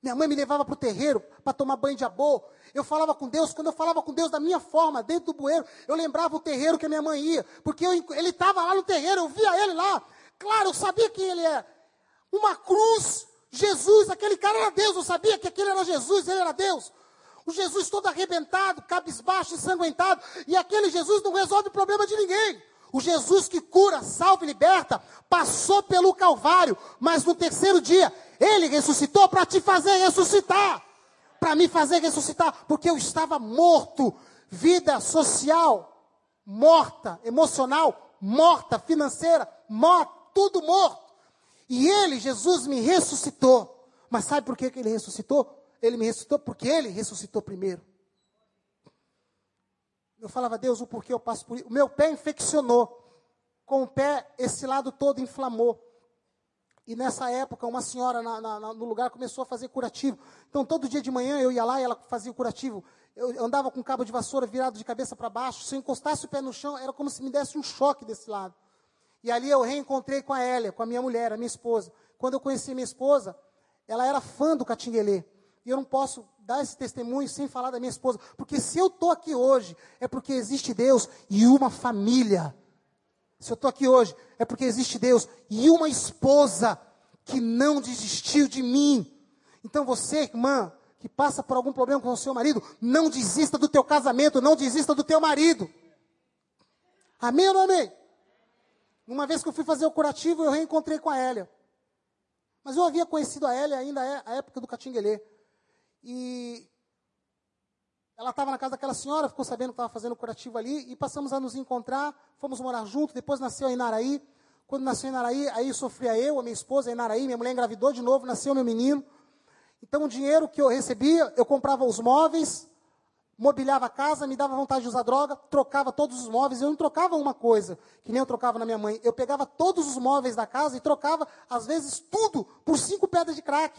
Minha mãe me levava para o terreiro para tomar banho de abô. Eu falava com Deus, quando eu falava com Deus da minha forma, dentro do bueiro, eu lembrava o terreiro que a minha mãe ia. Porque eu, ele estava lá no terreiro, eu via ele lá. Claro, eu sabia quem ele é. Uma cruz, Jesus, aquele cara era Deus. Eu sabia que aquele era Jesus, ele era Deus. O Jesus todo arrebentado, cabisbaixo, ensanguentado. E aquele Jesus não resolve o problema de ninguém. O Jesus que cura, salva e liberta, passou pelo Calvário, mas no terceiro dia, ele ressuscitou para te fazer ressuscitar. Para me fazer ressuscitar, porque eu estava morto. Vida social, morta, emocional, morta, financeira, morta, tudo morto. E ele, Jesus, me ressuscitou. Mas sabe por que, que ele ressuscitou? Ele me ressuscitou porque ele ressuscitou primeiro. Eu falava, Deus, o porquê eu passo por isso? O meu pé infeccionou. Com o pé, esse lado todo inflamou. E nessa época, uma senhora na, na, no lugar começou a fazer curativo. Então, todo dia de manhã eu ia lá e ela fazia o curativo. Eu andava com cabo de vassoura virado de cabeça para baixo. Se eu encostasse o pé no chão, era como se me desse um choque desse lado. E ali eu reencontrei com a Hélia, com a minha mulher, a minha esposa. Quando eu conheci minha esposa, ela era fã do Catinguelê. E eu não posso dar esse testemunho sem falar da minha esposa. Porque se eu estou aqui hoje, é porque existe Deus e uma família. Se eu estou aqui hoje, é porque existe Deus e uma esposa que não desistiu de mim. Então você, irmã, que passa por algum problema com o seu marido, não desista do teu casamento, não desista do teu marido. Amém ou não amém? Uma vez que eu fui fazer o curativo, eu reencontrei com a Hélia. Mas eu havia conhecido a Hélia ainda é a época do Catinguelê. E ela estava na casa daquela senhora, ficou sabendo que estava fazendo curativo ali, e passamos a nos encontrar, fomos morar juntos, depois nasceu a Inaraí. Quando nasceu a Inaraí, aí sofria eu, a minha esposa, a Inaraí, minha mulher engravidou de novo, nasceu meu menino. Então o dinheiro que eu recebia, eu comprava os móveis, mobiliava a casa, me dava vontade de usar droga, trocava todos os móveis. Eu não trocava uma coisa, que nem eu trocava na minha mãe. Eu pegava todos os móveis da casa e trocava, às vezes, tudo por cinco pedras de crack.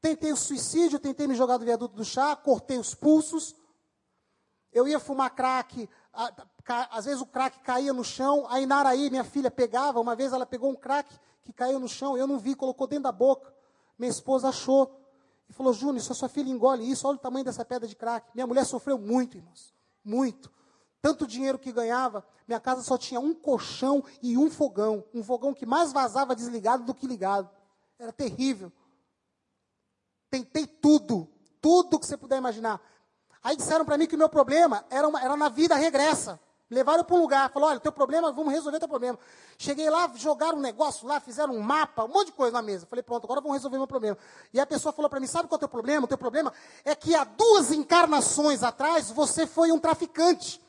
Tentei o suicídio, tentei me jogar do viaduto do chá, cortei os pulsos. Eu ia fumar crack, às vezes o crack caía no chão. A Inaraí, minha filha, pegava. Uma vez ela pegou um crack que caiu no chão, eu não vi, colocou dentro da boca. Minha esposa achou. E falou, Júnior, se a sua filha engole isso, olha o tamanho dessa pedra de crack. Minha mulher sofreu muito, irmãos. Muito. Tanto dinheiro que ganhava, minha casa só tinha um colchão e um fogão. Um fogão que mais vazava desligado do que ligado. Era terrível. Tentei tudo, tudo que você puder imaginar. Aí disseram para mim que o meu problema era, uma, era na vida regressa. Levaram para um lugar, falaram, olha, teu problema, vamos resolver teu problema. Cheguei lá, jogaram um negócio lá, fizeram um mapa, um monte de coisa na mesa. Falei, pronto, agora vamos resolver meu problema. E a pessoa falou para mim, sabe qual é o teu problema? O teu problema é que há duas encarnações atrás você foi um traficante.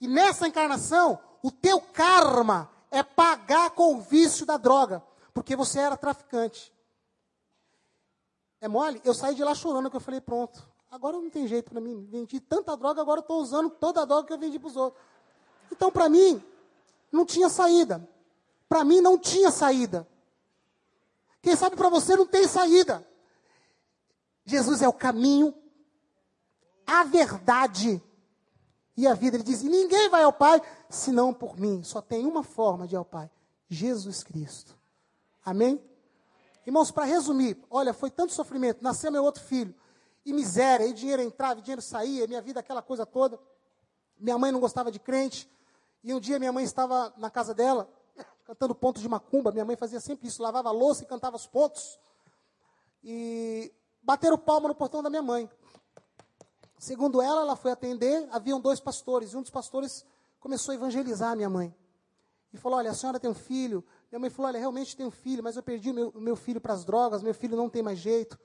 E nessa encarnação, o teu karma é pagar com o vício da droga. Porque você era traficante. É mole? Eu saí de lá chorando, que eu falei, pronto. Agora não tem jeito para mim. Vendi tanta droga, agora estou usando toda a droga que eu vendi para os outros. Então, para mim, não tinha saída. Para mim, não tinha saída. Quem sabe para você não tem saída. Jesus é o caminho, a verdade e a vida. Ele diz: ninguém vai ao Pai senão por mim. Só tem uma forma de ir ao Pai: Jesus Cristo. Amém? Irmãos, para resumir, olha, foi tanto sofrimento, nasceu meu outro filho, e miséria, e dinheiro entrava, e dinheiro saía, minha vida aquela coisa toda. Minha mãe não gostava de crente, e um dia minha mãe estava na casa dela, cantando pontos de macumba, minha mãe fazia sempre isso, lavava a louça e cantava os pontos. E bateram palma no portão da minha mãe. Segundo ela, ela foi atender, haviam dois pastores, e um dos pastores começou a evangelizar a minha mãe. E falou: Olha, a senhora tem um filho, minha mãe falou: Olha, realmente tenho um filho, mas eu perdi o meu, o meu filho para as drogas, meu filho não tem mais jeito.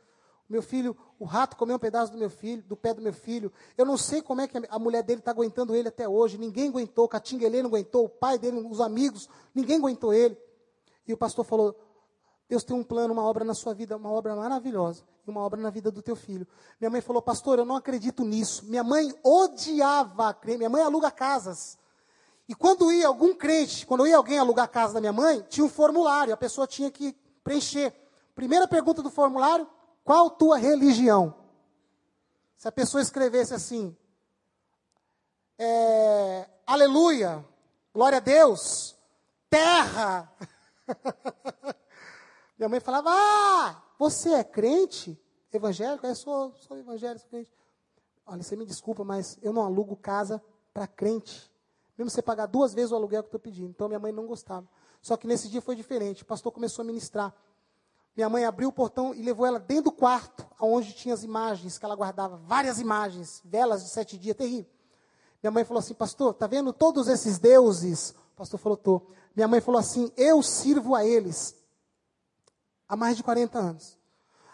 Meu filho, o rato comeu um pedaço do meu filho, do pé do meu filho. Eu não sei como é que a mulher dele está aguentando ele até hoje. Ninguém aguentou, Catinguelê não aguentou, o pai dele, os amigos, ninguém aguentou ele. E o pastor falou: Deus tem um plano, uma obra na sua vida, uma obra maravilhosa, e uma obra na vida do teu filho. Minha mãe falou: Pastor, eu não acredito nisso. Minha mãe odiava a minha mãe aluga casas. E quando ia algum crente, quando ia alguém alugar a casa da minha mãe, tinha um formulário, a pessoa tinha que preencher. Primeira pergunta do formulário: qual tua religião? Se a pessoa escrevesse assim, é, aleluia, glória a Deus, terra. minha mãe falava: Ah, você é crente? Evangélico? Eu sou, sou evangélico, sou crente. Olha, você me desculpa, mas eu não alugo casa para crente. Mesmo você pagar duas vezes o aluguel que eu estou pedindo. Então minha mãe não gostava. Só que nesse dia foi diferente. O pastor começou a ministrar. Minha mãe abriu o portão e levou ela dentro do quarto, onde tinha as imagens que ela guardava, várias imagens, velas de sete dias, terrível. Minha mãe falou assim, pastor, tá vendo todos esses deuses? O pastor falou, tô. Minha mãe falou assim, eu sirvo a eles há mais de 40 anos.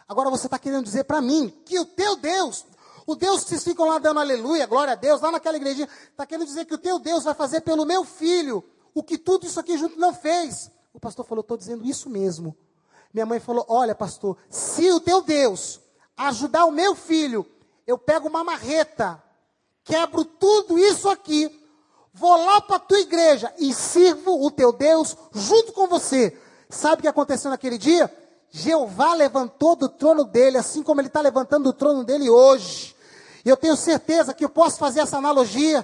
Agora você está querendo dizer para mim que o teu Deus o Deus que vocês ficam lá dando aleluia, glória a Deus, lá naquela igrejinha, está querendo dizer que o teu Deus vai fazer pelo meu filho o que tudo isso aqui junto não fez. O pastor falou, estou dizendo isso mesmo. Minha mãe falou, olha pastor, se o teu Deus ajudar o meu filho, eu pego uma marreta, quebro tudo isso aqui, vou lá para a tua igreja e sirvo o teu Deus junto com você. Sabe o que aconteceu naquele dia? Jeová levantou do trono dele, assim como ele está levantando do trono dele hoje. E eu tenho certeza que eu posso fazer essa analogia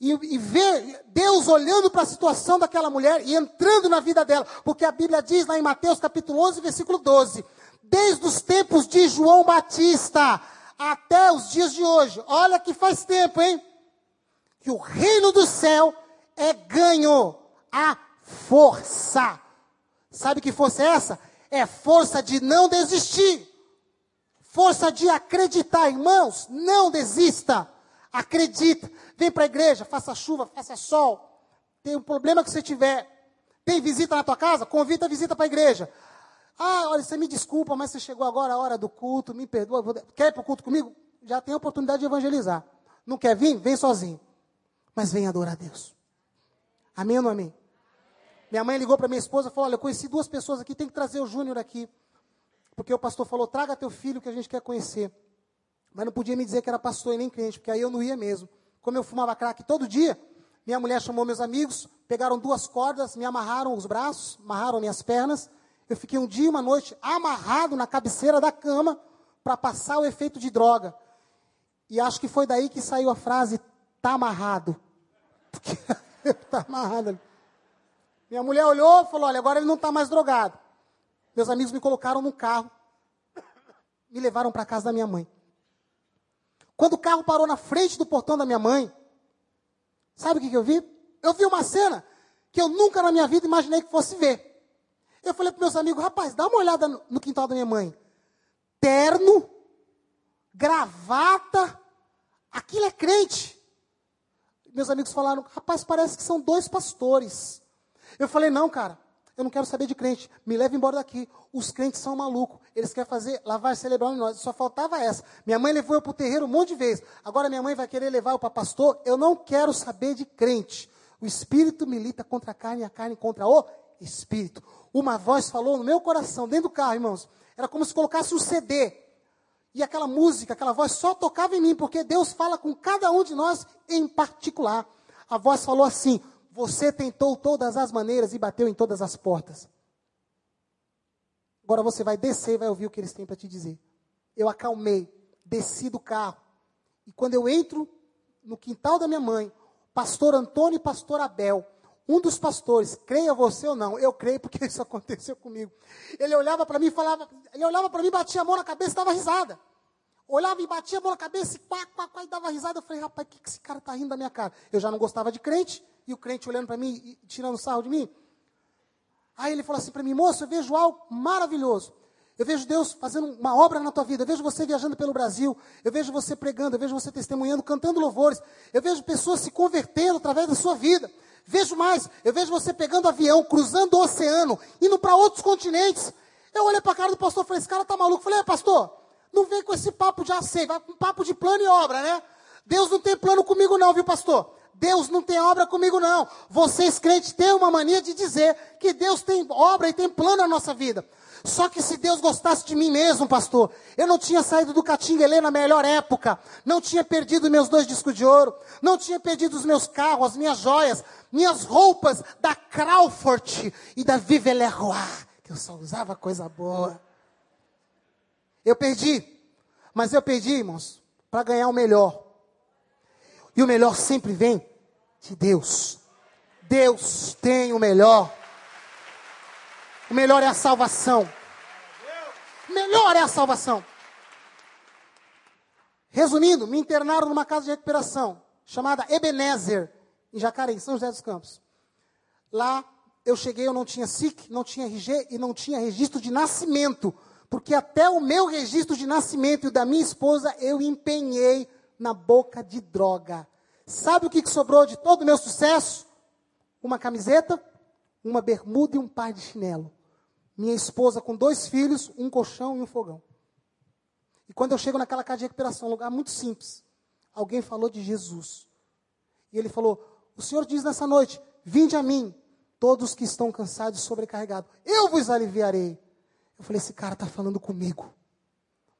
e, e ver Deus olhando para a situação daquela mulher e entrando na vida dela, porque a Bíblia diz lá em Mateus capítulo 11, versículo 12: desde os tempos de João Batista até os dias de hoje. Olha que faz tempo, hein? Que o reino do céu é ganho a força. Sabe que força é essa? É força de não desistir. Força de acreditar, irmãos, não desista. Acredita. Vem para a igreja, faça chuva, faça sol. Tem um problema que você tiver. Tem visita na tua casa? Convida a visita para a igreja. Ah, olha, você me desculpa, mas você chegou agora a hora do culto, me perdoa. Quer ir para o culto comigo? Já tem a oportunidade de evangelizar. Não quer vir? Vem sozinho. Mas vem adorar a Deus. Amém ou não amém? Minha mãe ligou para minha esposa e falou: Olha, eu conheci duas pessoas aqui, tem que trazer o Júnior aqui. Porque o pastor falou: Traga teu filho que a gente quer conhecer. Mas não podia me dizer que era pastor e nem crente, porque aí eu não ia mesmo. Como eu fumava crack todo dia, minha mulher chamou meus amigos, pegaram duas cordas, me amarraram os braços, amarraram minhas pernas. Eu fiquei um dia e uma noite amarrado na cabeceira da cama para passar o efeito de droga. E acho que foi daí que saiu a frase: tá amarrado. Porque tá amarrado. Minha mulher olhou e falou: olha, agora ele não está mais drogado. Meus amigos me colocaram no carro, me levaram para casa da minha mãe. Quando o carro parou na frente do portão da minha mãe, sabe o que, que eu vi? Eu vi uma cena que eu nunca na minha vida imaginei que fosse ver. Eu falei para meus amigos, rapaz, dá uma olhada no, quintal da minha mãe. Terno, gravata, aquilo é crente. Meus amigos falaram, rapaz, parece que são dois pastores. Eu falei, não, cara, eu não quero saber de crente. Me leve embora daqui. Os crentes são malucos. Eles querem fazer lavar cerebral em nós. Só faltava essa. Minha mãe levou eu para o terreiro um monte de vezes. Agora minha mãe vai querer levar eu para pastor. Eu não quero saber de crente. O espírito milita contra a carne e a carne contra o espírito. Uma voz falou no meu coração, dentro do carro, irmãos. Era como se colocasse um CD. E aquela música, aquela voz só tocava em mim, porque Deus fala com cada um de nós em particular. A voz falou assim: você tentou todas as maneiras e bateu em todas as portas. Agora você vai descer e vai ouvir o que eles têm para te dizer. Eu acalmei, desci do carro. E quando eu entro no quintal da minha mãe, pastor Antônio e pastor Abel, um dos pastores, creia você ou não, eu creio porque isso aconteceu comigo. Ele olhava para mim e falava, ele olhava para mim, batia a mão na cabeça e dava risada. Olhava e batia a mão na cabeça e quá, e dava risada. Eu falei, rapaz, o que, que esse cara está rindo da minha cara? Eu já não gostava de crente, e o crente olhando para mim e tirando sarro de mim. Aí ele falou assim para mim, moço, eu vejo algo maravilhoso. Eu vejo Deus fazendo uma obra na tua vida. Eu vejo você viajando pelo Brasil. Eu vejo você pregando. Eu vejo você testemunhando, cantando louvores. Eu vejo pessoas se convertendo através da sua vida. Vejo mais. Eu vejo você pegando avião, cruzando o oceano, indo para outros continentes. Eu olhei para a cara do pastor e falei: esse cara tá maluco. Eu falei: é, pastor, não vem com esse papo de sei, vai com papo de plano e obra, né? Deus não tem plano comigo, não, viu, pastor? Deus não tem obra comigo, não. Vocês crentes têm uma mania de dizer que Deus tem obra e tem plano na nossa vida. Só que se Deus gostasse de mim mesmo, pastor, eu não tinha saído do Catinguelê na melhor época, não tinha perdido meus dois discos de ouro, não tinha perdido os meus carros, as minhas joias, minhas roupas da Crawford e da Vive Leroy, que eu só usava coisa boa. Eu perdi, mas eu perdi, irmãos, para ganhar o melhor. E o melhor sempre vem de Deus. Deus tem o melhor. O melhor é a salvação. O melhor é a salvação. Resumindo, me internaram numa casa de recuperação chamada Ebenezer, em Jacareí, São José dos Campos. Lá eu cheguei, eu não tinha SIC, não tinha RG e não tinha registro de nascimento, porque até o meu registro de nascimento e o da minha esposa eu empenhei na boca de droga. Sabe o que sobrou de todo o meu sucesso? Uma camiseta, uma bermuda e um par de chinelo. Minha esposa com dois filhos, um colchão e um fogão. E quando eu chego naquela casa de recuperação, um lugar muito simples, alguém falou de Jesus. E ele falou: O Senhor diz nessa noite: Vinde a mim, todos que estão cansados e sobrecarregados, eu vos aliviarei. Eu falei: Esse cara está falando comigo.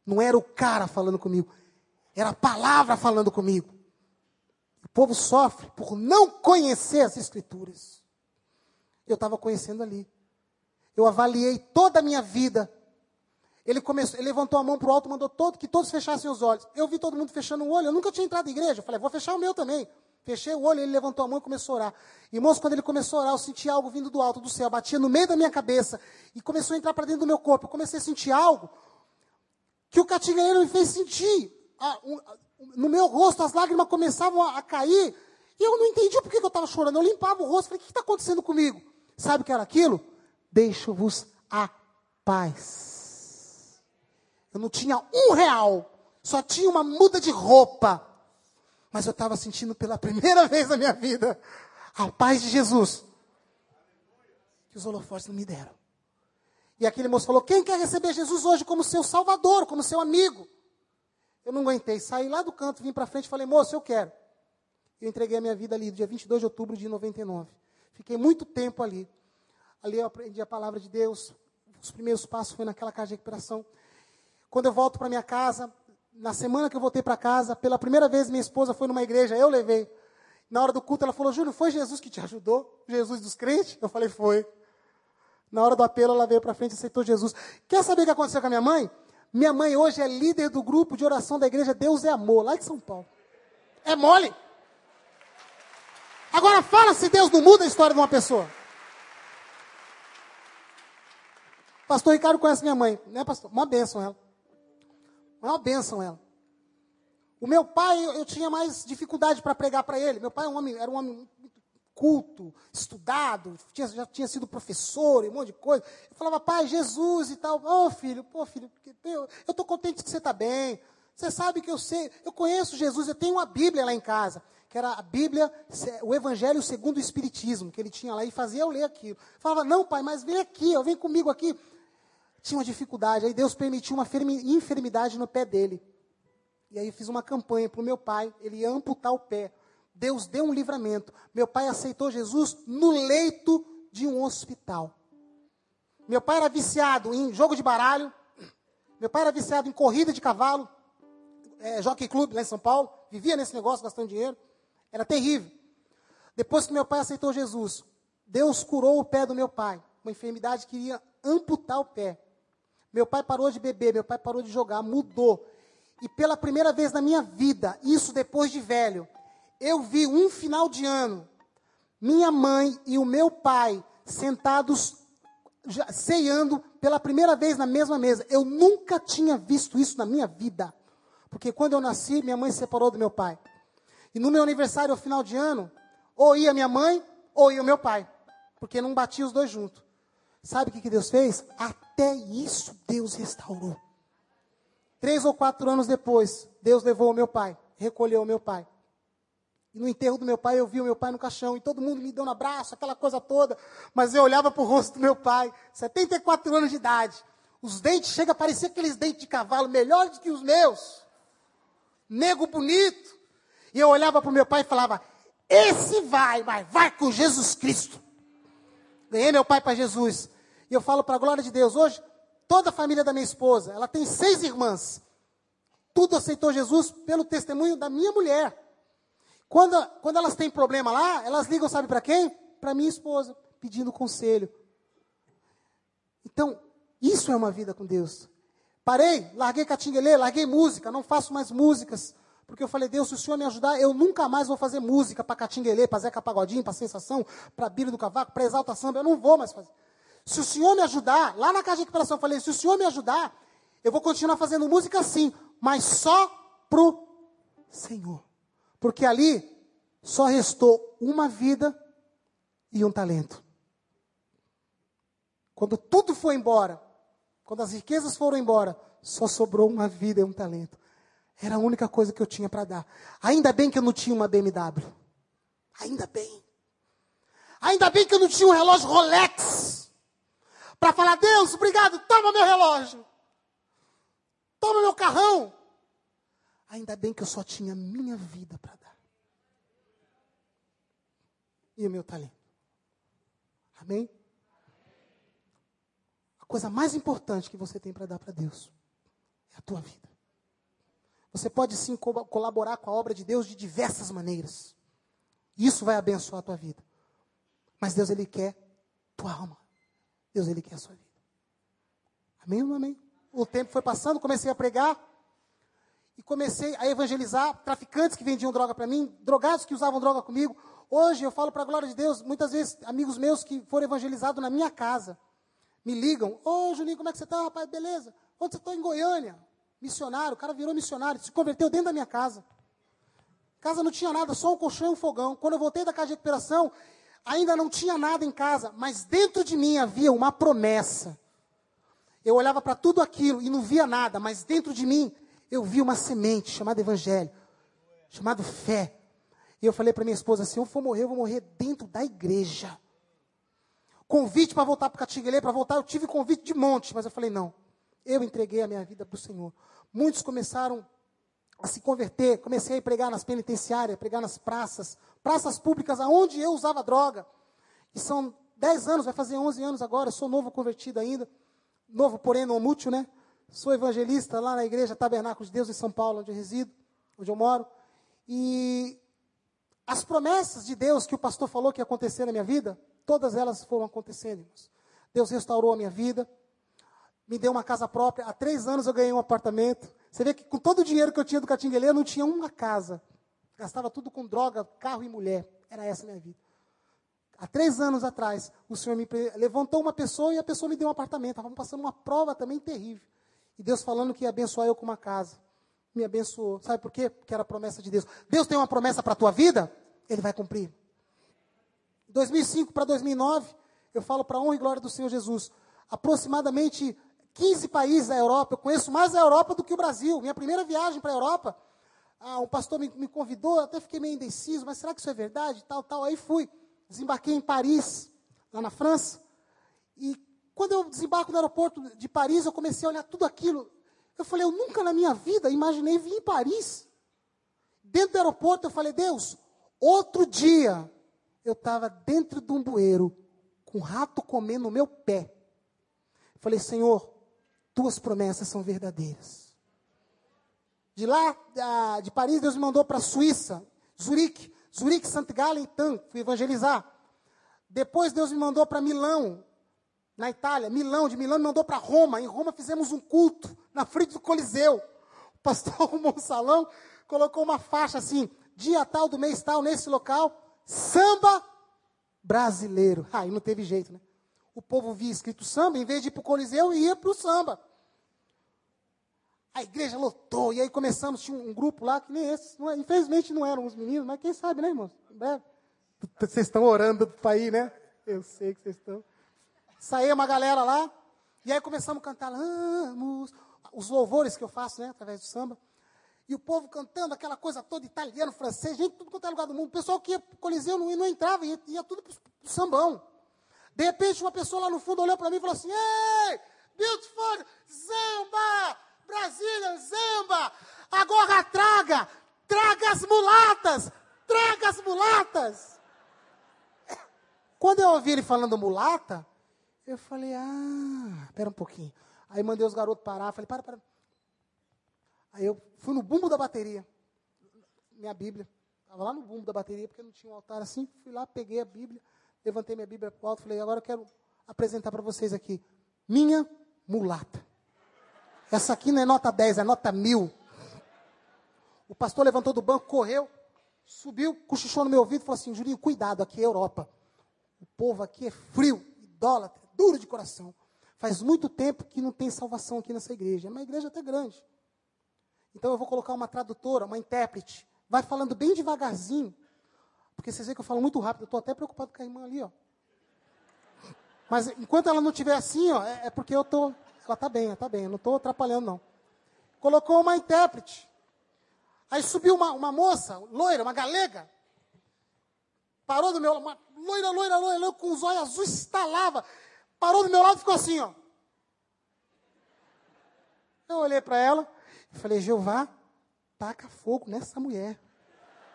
Não era o cara falando comigo, era a palavra falando comigo. O povo sofre por não conhecer as Escrituras. Eu estava conhecendo ali. Eu avaliei toda a minha vida. Ele começou, ele levantou a mão para o alto, mandou todo, que todos fechassem os olhos. Eu vi todo mundo fechando o olho. Eu nunca tinha entrado em igreja. Eu falei, vou fechar o meu também. Fechei o olho, ele levantou a mão e começou a orar. Irmãos, quando ele começou a orar, eu senti algo vindo do alto do céu, batia no meio da minha cabeça e começou a entrar para dentro do meu corpo. Eu comecei a sentir algo que o catingueiro me fez sentir. No meu rosto, as lágrimas começavam a, a cair e eu não entendi por que, que eu estava chorando. Eu limpava o rosto, falei, o que está acontecendo comigo? Sabe o que era aquilo? Deixo-vos a paz. Eu não tinha um real, só tinha uma muda de roupa. Mas eu estava sentindo pela primeira vez na minha vida a paz de Jesus. Que os holofotes não me deram. E aquele moço falou: Quem quer receber Jesus hoje como seu salvador, como seu amigo? Eu não aguentei, saí lá do canto, vim para frente e falei: Moço, eu quero. Eu entreguei a minha vida ali, dia 22 de outubro de 99. Fiquei muito tempo ali. Ali eu aprendi a palavra de Deus. Os primeiros passos foi naquela casa de recuperação. Quando eu volto para minha casa, na semana que eu voltei para casa, pela primeira vez minha esposa foi numa igreja, eu levei. Na hora do culto ela falou: Júnior, foi Jesus que te ajudou? Jesus dos crentes? Eu falei: Foi. Na hora do apelo, ela veio para frente e aceitou Jesus. Quer saber o que aconteceu com a minha mãe? Minha mãe hoje é líder do grupo de oração da igreja Deus é Amor, lá de São Paulo. É mole. Agora fala se Deus não muda a história de uma pessoa. Pastor Ricardo conhece minha mãe, né, pastor? Uma bênção ela. Uma bênção ela. O meu pai, eu, eu tinha mais dificuldade para pregar para ele. Meu pai é um homem, era um homem culto, estudado, tinha, já tinha sido professor e um monte de coisa. Eu falava, pai, Jesus e tal. Ô oh, filho, pô, filho, eu estou contente que você está bem. Você sabe que eu sei, eu conheço Jesus, eu tenho uma Bíblia lá em casa que era a Bíblia, o Evangelho segundo o Espiritismo, que ele tinha lá, e fazia eu ler aquilo. Falava, não, pai, mas vem aqui, vem comigo aqui. Tinha uma dificuldade, aí Deus permitiu uma enfermidade no pé dele. E aí fiz uma campanha para o meu pai, ele ia amputar o pé. Deus deu um livramento. Meu pai aceitou Jesus no leito de um hospital. Meu pai era viciado em jogo de baralho. Meu pai era viciado em corrida de cavalo. É, Jockey Club lá em São Paulo. Vivia nesse negócio, gastando dinheiro. Era terrível. Depois que meu pai aceitou Jesus, Deus curou o pé do meu pai. Uma enfermidade que iria amputar o pé. Meu pai parou de beber, meu pai parou de jogar, mudou. E pela primeira vez na minha vida, isso depois de velho, eu vi um final de ano, minha mãe e o meu pai sentados ceando pela primeira vez na mesma mesa. Eu nunca tinha visto isso na minha vida. Porque quando eu nasci, minha mãe se separou do meu pai. E no meu aniversário, ao final de ano, ou ia minha mãe, ou ia o meu pai. Porque não batia os dois juntos. Sabe o que, que Deus fez? Até isso Deus restaurou. Três ou quatro anos depois, Deus levou o meu pai, recolheu o meu pai. E no enterro do meu pai, eu vi o meu pai no caixão, e todo mundo me deu um abraço, aquela coisa toda. Mas eu olhava para o rosto do meu pai, 74 anos de idade. Os dentes chega a parecer aqueles dentes de cavalo, melhores do que os meus. Nego bonito. E eu olhava para o meu pai e falava: Esse vai, vai, vai com Jesus Cristo. Ganhei meu pai para Jesus. E eu falo para a glória de Deus, hoje, toda a família da minha esposa, ela tem seis irmãs. Tudo aceitou Jesus pelo testemunho da minha mulher. Quando, quando elas têm problema lá, elas ligam, sabe para quem? Para minha esposa, pedindo conselho. Então, isso é uma vida com Deus. Parei, larguei catinguelê, larguei música, não faço mais músicas. Porque eu falei, Deus, se o Senhor me ajudar, eu nunca mais vou fazer música para Catinguelê, para Zeca Pagodinho, para Sensação, para Bíblia do Cavaco, para Exalta Samba, eu não vou mais fazer. Se o Senhor me ajudar, lá na casa de recuperação eu falei, se o Senhor me ajudar, eu vou continuar fazendo música assim, mas só pro Senhor. Porque ali só restou uma vida e um talento. Quando tudo foi embora, quando as riquezas foram embora, só sobrou uma vida e um talento. Era a única coisa que eu tinha para dar. Ainda bem que eu não tinha uma BMW. Ainda bem. Ainda bem que eu não tinha um relógio Rolex. Para falar, Deus, obrigado, toma meu relógio. Toma meu carrão. Ainda bem que eu só tinha minha vida para dar. E o meu talento. Amém? A coisa mais importante que você tem para dar para Deus é a tua vida. Você pode sim co colaborar com a obra de Deus de diversas maneiras. Isso vai abençoar a tua vida. Mas Deus, Ele quer tua alma. Deus, Ele quer a sua vida. Amém ou não amém? O tempo foi passando, comecei a pregar. E comecei a evangelizar traficantes que vendiam droga para mim, drogados que usavam droga comigo. Hoje eu falo para a glória de Deus, muitas vezes amigos meus que foram evangelizados na minha casa me ligam: Ô oh, Juninho, como é que você está, rapaz? Beleza? Onde você está? Em Goiânia. Missionário, o cara virou missionário, se converteu dentro da minha casa. Casa não tinha nada, só um colchão e um fogão. Quando eu voltei da casa de recuperação, ainda não tinha nada em casa, mas dentro de mim havia uma promessa. Eu olhava para tudo aquilo e não via nada, mas dentro de mim eu vi uma semente chamada evangelho, chamado fé. E eu falei para minha esposa: se eu for morrer, eu vou morrer dentro da igreja. Convite para voltar para Catinguelê, para voltar, eu tive convite de monte, mas eu falei: não, eu entreguei a minha vida para o Senhor. Muitos começaram a se converter, comecei a pregar nas penitenciárias, pregar nas praças, praças públicas, aonde eu usava droga. E são 10 anos, vai fazer 11 anos agora, eu sou novo convertido ainda, novo porém não mútil, né? Sou evangelista lá na igreja Tabernáculo de Deus em São Paulo, onde eu resido, onde eu moro. E as promessas de Deus que o pastor falou que ia acontecer na minha vida, todas elas foram acontecendo, irmãos. Deus restaurou a minha vida, me deu uma casa própria. Há três anos eu ganhei um apartamento. Você vê que com todo o dinheiro que eu tinha do Catinguelê, eu não tinha uma casa. Gastava tudo com droga, carro e mulher. Era essa a minha vida. Há três anos atrás, o Senhor me levantou uma pessoa e a pessoa me deu um apartamento. Estava passando uma prova também terrível. E Deus falando que ia abençoar eu com uma casa. Me abençoou. Sabe por quê? Porque era a promessa de Deus. Deus tem uma promessa para a tua vida, Ele vai cumprir. 2005 para 2009, eu falo para a honra e glória do Senhor Jesus. Aproximadamente 15 países da Europa. Eu conheço mais a Europa do que o Brasil. Minha primeira viagem para a Europa, ah, um pastor me, me convidou, até fiquei meio indeciso, mas será que isso é verdade? Tal, tal. Aí fui. Desembarquei em Paris, lá na França. E quando eu desembarco no aeroporto de Paris, eu comecei a olhar tudo aquilo. Eu falei, eu nunca na minha vida imaginei vir em Paris. Dentro do aeroporto, eu falei, Deus, outro dia eu estava dentro de um bueiro, com um rato comendo no meu pé. Eu falei, Senhor, tuas promessas são verdadeiras. De lá, de Paris, Deus me mandou para a Suíça, Zurique, Zurique, Saint Gallen, fui evangelizar. Depois Deus me mandou para Milão, na Itália, Milão, de Milão me mandou para Roma. Em Roma fizemos um culto na frente do Coliseu. O pastor arrumou um salão, colocou uma faixa assim, dia tal do mês tal, nesse local, samba brasileiro. Aí ah, não teve jeito, né? O povo via escrito samba, em vez de ir para o Coliseu, ia para o samba. A igreja lotou, e aí começamos, tinha um grupo lá que nem esse. Não, é, infelizmente não eram os meninos, mas quem sabe, né, irmãos? Vocês estão orando para ir, né? Eu sei que vocês estão. Saiu uma galera lá, e aí começamos a cantar Lamos, os louvores que eu faço, né, através do samba. E o povo cantando aquela coisa toda, italiano, francês, gente, tudo quanto é lugar do mundo. O pessoal que ia para o Coliseu não, não entrava, ia, ia tudo para o sambão. De repente, uma pessoa lá no fundo olhou para mim e falou assim: Ei, Beautiful, Zamba, Brasília, Zamba, agora traga, traga as mulatas, traga as mulatas. Quando eu ouvi ele falando mulata, eu falei, ah, espera um pouquinho. Aí mandei os garotos parar, falei, para, para. Aí eu fui no bumbo da bateria, minha Bíblia. Estava lá no bumbo da bateria, porque não tinha um altar assim. Fui lá, peguei a Bíblia, levantei minha Bíblia para o alto, falei, agora eu quero apresentar para vocês aqui. Minha mulata. Essa aqui não é nota 10, é nota mil. O pastor levantou do banco, correu, subiu, cochichou no meu ouvido falou assim: Julinho, cuidado, aqui é Europa. O povo aqui é frio, idólatra duro de coração. Faz muito tempo que não tem salvação aqui nessa igreja. É uma igreja até grande. Então eu vou colocar uma tradutora, uma intérprete. Vai falando bem devagarzinho. Porque vocês veem que eu falo muito rápido. Eu estou até preocupado com a irmã ali, ó. Mas enquanto ela não estiver assim, ó, é, é, porque eu tô, ela está bem, ela está bem. Eu não estou atrapalhando, não. Colocou uma intérprete. Aí subiu uma, uma moça, loira, uma galega. Parou do meu lado, loira, loira, loira, loira, com os olhos azuis, estalava parou do meu lado e ficou assim, ó. Eu olhei para ela e falei, Jeová, taca fogo nessa mulher.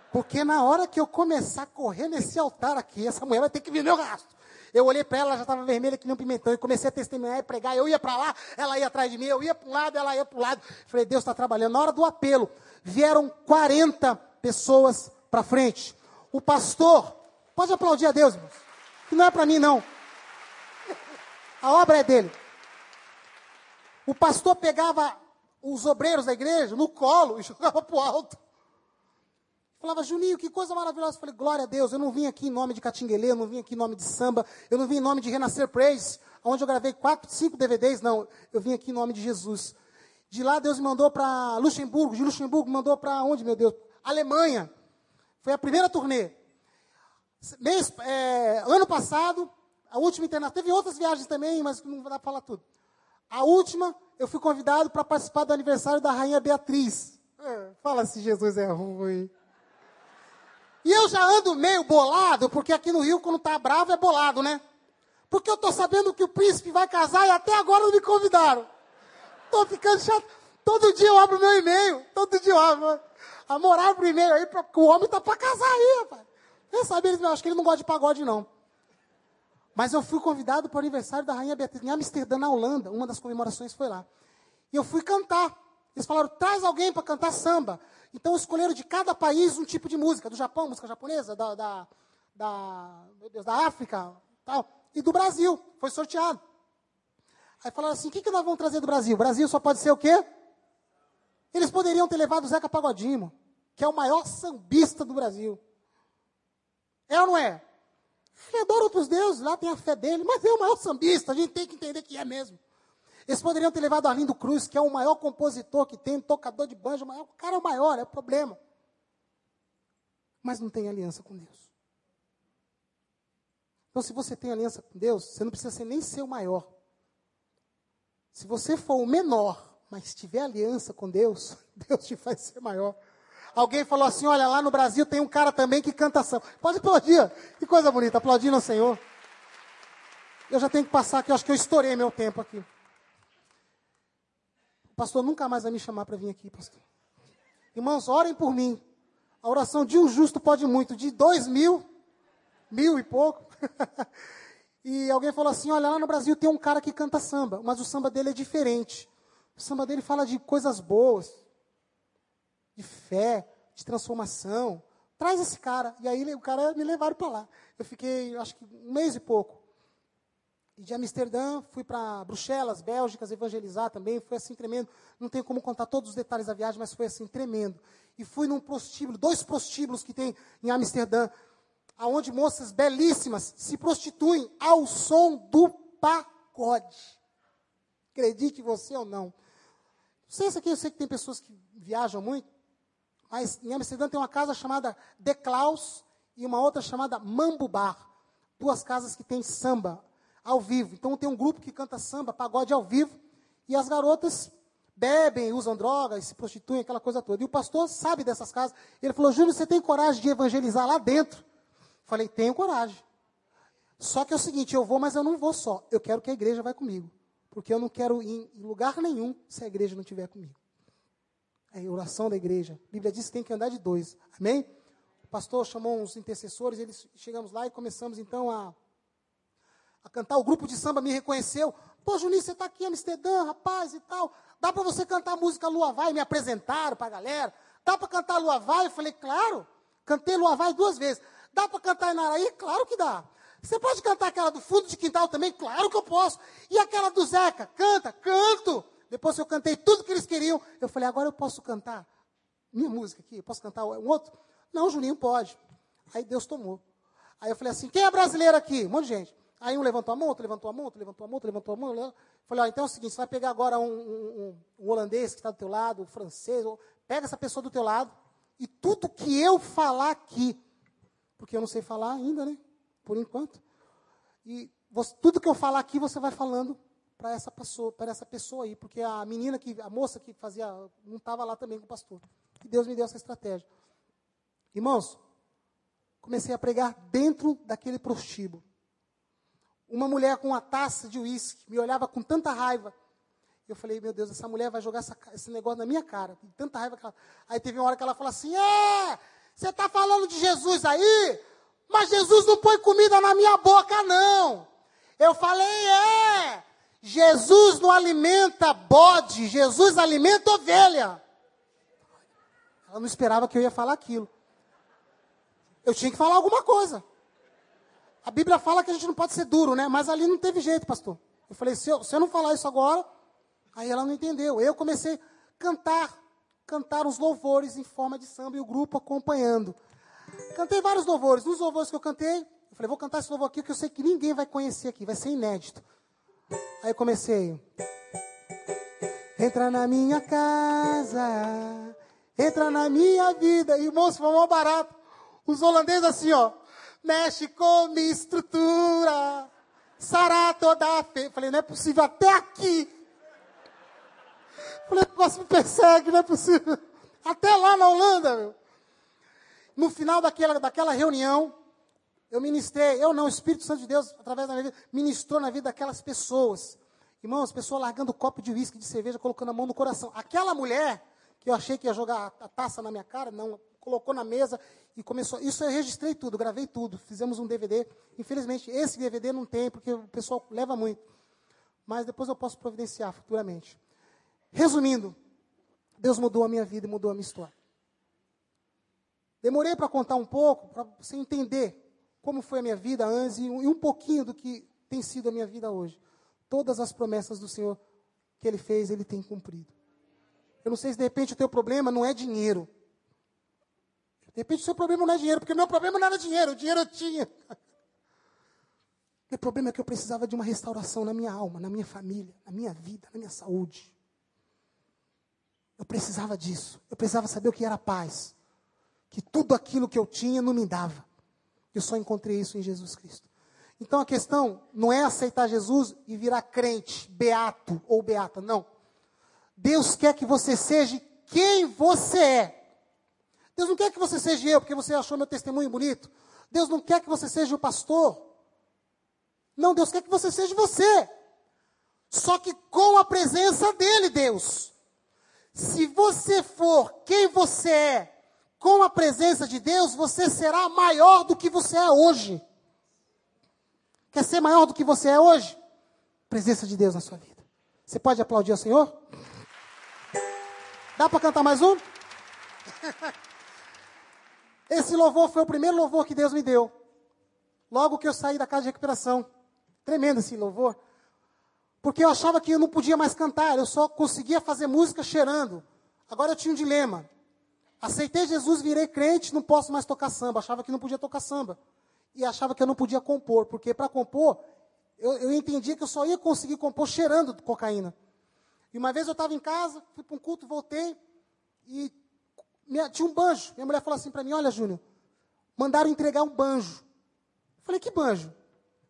Porque na hora que eu começar a correr nesse altar aqui, essa mulher vai ter que vir meu rastro. Eu olhei para ela, ela já estava vermelha que nem um pimentão, e comecei a testemunhar e pregar. Eu ia para lá, ela ia atrás de mim, eu ia para um lado, ela ia para o lado. Falei, Deus está trabalhando. Na hora do apelo, vieram 40 pessoas para frente. O pastor, pode aplaudir a Deus, irmãos, que não é para mim, não. A obra é dele. O pastor pegava os obreiros da igreja no colo e jogava para o alto. Falava, Juninho, que coisa maravilhosa. Eu falei, glória a Deus, eu não vim aqui em nome de Catinguelê, eu não vim aqui em nome de samba, eu não vim em nome de Renascer Praise, onde eu gravei quatro, cinco DVDs, não. Eu vim aqui em nome de Jesus. De lá Deus me mandou para Luxemburgo, de Luxemburgo mandou para onde, meu Deus? Alemanha. Foi a primeira turnê. Mês, é, ano passado, a última internacional, teve outras viagens também, mas não dá para falar tudo. A última, eu fui convidado para participar do aniversário da Rainha Beatriz. É, fala se Jesus é ruim. E eu já ando meio bolado, porque aqui no Rio, quando tá bravo, é bolado, né? Porque eu tô sabendo que o príncipe vai casar e até agora não me convidaram. Tô ficando chato. Todo dia eu abro meu e-mail. Todo dia eu abro. Amor, abre o e-mail aí, porque o homem tá para casar aí, rapaz. Eu sabia, eu acho que ele não gosta de pagode, não. Mas eu fui convidado para o aniversário da Rainha Beatriz, em Amsterdã, na Holanda. Uma das comemorações foi lá. E eu fui cantar. Eles falaram, traz alguém para cantar samba. Então escolheram de cada país um tipo de música. Do Japão, música japonesa, da, da, da, meu Deus, da África, tal. E do Brasil. Foi sorteado. Aí falaram assim, o que, que nós vamos trazer do Brasil? O Brasil só pode ser o quê? Eles poderiam ter levado o Zeca Pagodinho, que é o maior sambista do Brasil. É ou não é? Ele adora outros deuses, lá tem a fé dele, mas é o maior sambista, a gente tem que entender que é mesmo. Eles poderiam ter levado Arlindo Cruz, que é o maior compositor que tem, tocador de banjo, o cara é o maior, é o problema. Mas não tem aliança com Deus. Então, se você tem aliança com Deus, você não precisa ser nem ser o maior. Se você for o menor, mas tiver aliança com Deus, Deus te faz ser maior. Alguém falou assim: olha, lá no Brasil tem um cara também que canta samba. Pode aplaudir. Que coisa bonita, aplaudindo ao Senhor. Eu já tenho que passar aqui, eu acho que eu estourei meu tempo aqui. O pastor nunca mais vai me chamar para vir aqui, pastor. Irmãos, orem por mim. A oração de um justo pode muito, de dois mil, mil e pouco. e alguém falou assim: olha, lá no Brasil tem um cara que canta samba, mas o samba dele é diferente. O samba dele fala de coisas boas, de fé, de transformação. Traz esse cara. E aí o cara me levaram para lá. Eu fiquei, acho que um mês e pouco. E de Amsterdã fui para Bruxelas, Bélgicas, evangelizar também. Foi assim tremendo. Não tenho como contar todos os detalhes da viagem, mas foi assim tremendo. E fui num prostíbulo, dois prostíbulos que tem em Amsterdã, aonde moças belíssimas se prostituem ao som do pagode. Acredite você ou não. Não sei se aqui, eu sei que tem pessoas que viajam muito. Mas em Amsterdã tem uma casa chamada The Klaus e uma outra chamada Mambo Bar. Duas casas que tem samba ao vivo. Então tem um grupo que canta samba, pagode ao vivo, e as garotas bebem, usam drogas, se prostituem, aquela coisa toda. E o pastor sabe dessas casas. Ele falou: Júnior, você tem coragem de evangelizar lá dentro? Falei: tenho coragem. Só que é o seguinte: eu vou, mas eu não vou só. Eu quero que a igreja vá comigo. Porque eu não quero ir em lugar nenhum se a igreja não estiver comigo. É oração da igreja. A Bíblia diz que tem que andar de dois. Amém? O pastor chamou uns intercessores, eles chegamos lá e começamos então a, a cantar. O grupo de samba me reconheceu. Pô, Juninho, você está aqui em Amsterdã, rapaz, e tal. Dá para você cantar a música Lua Vai? Me apresentaram para a galera. Dá para cantar Lua Vai? Eu falei, claro. Cantei Lua Vai duas vezes. Dá para cantar Inaraí? Claro que dá. Você pode cantar aquela do fundo de quintal também? Claro que eu posso. E aquela do Zeca? Canta, canto. Depois que eu cantei tudo que eles queriam, eu falei, agora eu posso cantar minha música aqui? Posso cantar um outro? Não, Juninho pode. Aí Deus tomou. Aí eu falei assim, quem é brasileiro aqui? Um monte de gente. Aí um levantou a mão, outro levantou a mão, outro levantou a mão, outro levantou a mão. Falei, ó, então é o seguinte, você vai pegar agora um, um, um holandês que está do teu lado, um francês, pega essa pessoa do teu lado, e tudo que eu falar aqui, porque eu não sei falar ainda, né? Por enquanto. E você, tudo que eu falar aqui, você vai falando para essa pessoa, para essa pessoa aí, porque a menina que, a moça que fazia, não estava lá também com o pastor. E Deus me deu essa estratégia. Irmãos, comecei a pregar dentro daquele prostíbulo. Uma mulher com uma taça de uísque me olhava com tanta raiva. Eu falei, meu Deus, essa mulher vai jogar essa, esse negócio na minha cara. Com tanta raiva que ela... Aí teve uma hora que ela falou assim: É, você está falando de Jesus aí? Mas Jesus não põe comida na minha boca, não. Eu falei, é. Jesus não alimenta bode, Jesus alimenta ovelha. Ela não esperava que eu ia falar aquilo. Eu tinha que falar alguma coisa. A Bíblia fala que a gente não pode ser duro, né? Mas ali não teve jeito, pastor. Eu falei, se eu, se eu não falar isso agora, aí ela não entendeu. Eu comecei, cantar, cantar os louvores em forma de samba e o grupo acompanhando. Cantei vários louvores. Nos louvores que eu cantei, eu falei, vou cantar esse louvor aqui que eu sei que ninguém vai conhecer aqui, vai ser inédito. Aí comecei. Entra na minha casa, entra na minha vida. Irmãos, foi mal barato. Os holandeses assim, ó. Mexe com minha estrutura. Sará toda a fe... Falei, não é possível até aqui. Falei, o negócio me persegue, não é possível. Até lá na Holanda, meu. No final daquela, daquela reunião, eu ministrei, eu não, o Espírito Santo de Deus, através da minha vida, ministrou na vida daquelas pessoas. Irmãos, pessoas largando copo de uísque, de cerveja, colocando a mão no coração. Aquela mulher, que eu achei que ia jogar a taça na minha cara, não, colocou na mesa e começou. Isso eu registrei tudo, gravei tudo, fizemos um DVD. Infelizmente, esse DVD não tem, porque o pessoal leva muito. Mas depois eu posso providenciar futuramente. Resumindo, Deus mudou a minha vida e mudou a minha história. Demorei para contar um pouco, para você entender como foi a minha vida antes e um pouquinho do que tem sido a minha vida hoje. Todas as promessas do Senhor que Ele fez, Ele tem cumprido. Eu não sei se de repente o teu problema não é dinheiro. De repente o seu problema não é dinheiro, porque o meu problema não era dinheiro, o dinheiro eu tinha. O problema é que eu precisava de uma restauração na minha alma, na minha família, na minha vida, na minha saúde. Eu precisava disso. Eu precisava saber o que era paz que tudo aquilo que eu tinha não me dava. Eu só encontrei isso em Jesus Cristo. Então a questão não é aceitar Jesus e virar crente, beato ou beata, não. Deus quer que você seja quem você é. Deus não quer que você seja eu, porque você achou meu testemunho bonito. Deus não quer que você seja o pastor. Não, Deus quer que você seja você. Só que com a presença dele, Deus. Se você for quem você é, com a presença de Deus, você será maior do que você é hoje. Quer ser maior do que você é hoje? Presença de Deus na sua vida. Você pode aplaudir ao Senhor? Dá para cantar mais um? Esse louvor foi o primeiro louvor que Deus me deu. Logo que eu saí da casa de recuperação. Tremendo esse louvor. Porque eu achava que eu não podia mais cantar, eu só conseguia fazer música cheirando. Agora eu tinha um dilema. Aceitei Jesus, virei crente, não posso mais tocar samba. Achava que não podia tocar samba. E achava que eu não podia compor, porque para compor, eu, eu entendia que eu só ia conseguir compor cheirando cocaína. E uma vez eu estava em casa, fui para um culto, voltei, e minha, tinha um banjo. Minha mulher falou assim para mim: Olha, Júnior, mandaram entregar um banjo. Eu falei: Que banjo?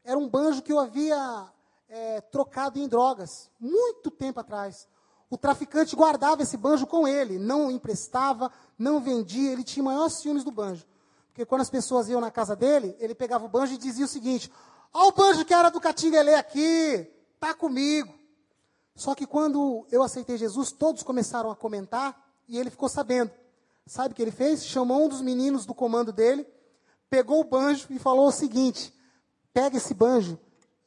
Era um banjo que eu havia é, trocado em drogas, muito tempo atrás. O traficante guardava esse banjo com ele, não emprestava, não vendia, ele tinha maiores ciúmes do banjo. Porque quando as pessoas iam na casa dele, ele pegava o banjo e dizia o seguinte: Olha o banjo que era do Catinguelê aqui, tá comigo. Só que quando eu aceitei Jesus, todos começaram a comentar e ele ficou sabendo. Sabe o que ele fez? Chamou um dos meninos do comando dele, pegou o banjo e falou o seguinte: pega esse banjo,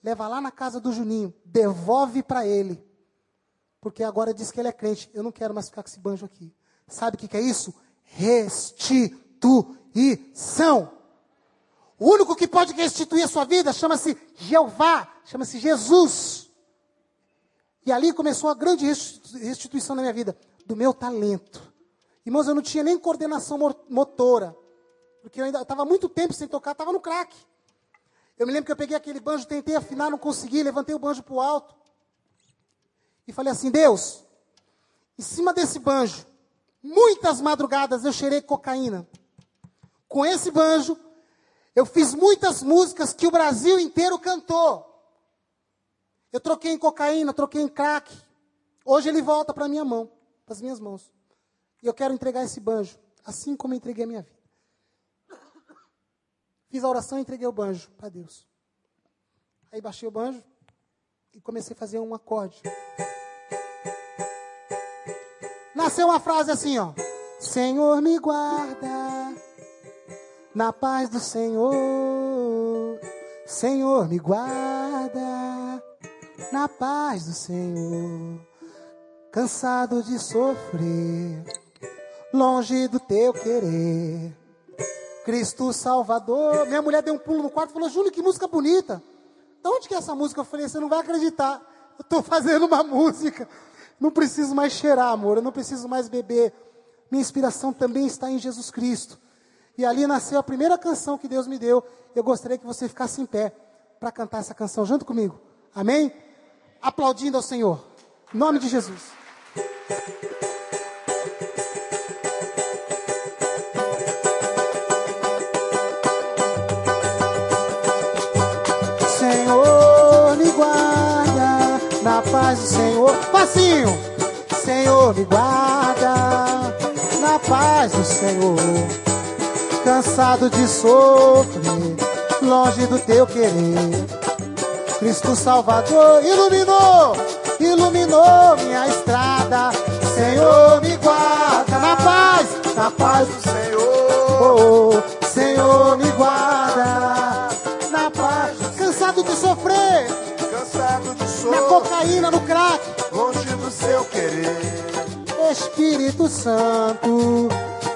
leva lá na casa do Juninho, devolve para ele porque agora diz que ele é crente. Eu não quero mais ficar com esse banjo aqui. Sabe o que, que é isso? Restituição. O único que pode restituir a sua vida chama-se Jeová, chama-se Jesus. E ali começou a grande restituição na minha vida, do meu talento. Irmãos, eu não tinha nem coordenação motora, porque eu ainda estava muito tempo sem tocar, estava no crack. Eu me lembro que eu peguei aquele banjo, tentei afinar, não consegui, levantei o banjo para o alto e falei assim: Deus, em cima desse banjo, muitas madrugadas eu cheirei cocaína. Com esse banjo, eu fiz muitas músicas que o Brasil inteiro cantou. Eu troquei em cocaína, troquei em crack. Hoje ele volta para minha mão, para as minhas mãos. E eu quero entregar esse banjo, assim como eu entreguei a minha vida. Fiz a oração e entreguei o banjo para Deus. Aí baixei o banjo e comecei a fazer um acorde nasceu uma frase assim, ó. Senhor me guarda na paz do Senhor. Senhor me guarda na paz do Senhor. Cansado de sofrer, longe do teu querer. Cristo Salvador. Minha mulher deu um pulo no quarto e falou: Júlio, que música bonita. De onde que é essa música? Eu falei: Você não vai acreditar. Eu estou fazendo uma música Não preciso mais cheirar, amor. Eu não preciso mais beber. Minha inspiração também está em Jesus Cristo. E ali nasceu a primeira canção que Deus me deu. Eu gostaria que você ficasse em pé para cantar essa canção junto comigo. Amém? Aplaudindo ao Senhor. Em nome de Jesus. Paz do Senhor. Passinho. Senhor, me guarda na paz do Senhor. Cansado de sofrer, longe do teu querer. Cristo Salvador iluminou, iluminou minha estrada. Senhor, me guarda na paz, na paz do Senhor. Oh, Senhor, me guarda na paz. Cansado de sofrer, na cocaína, no crack. longe do seu querer. Espírito Santo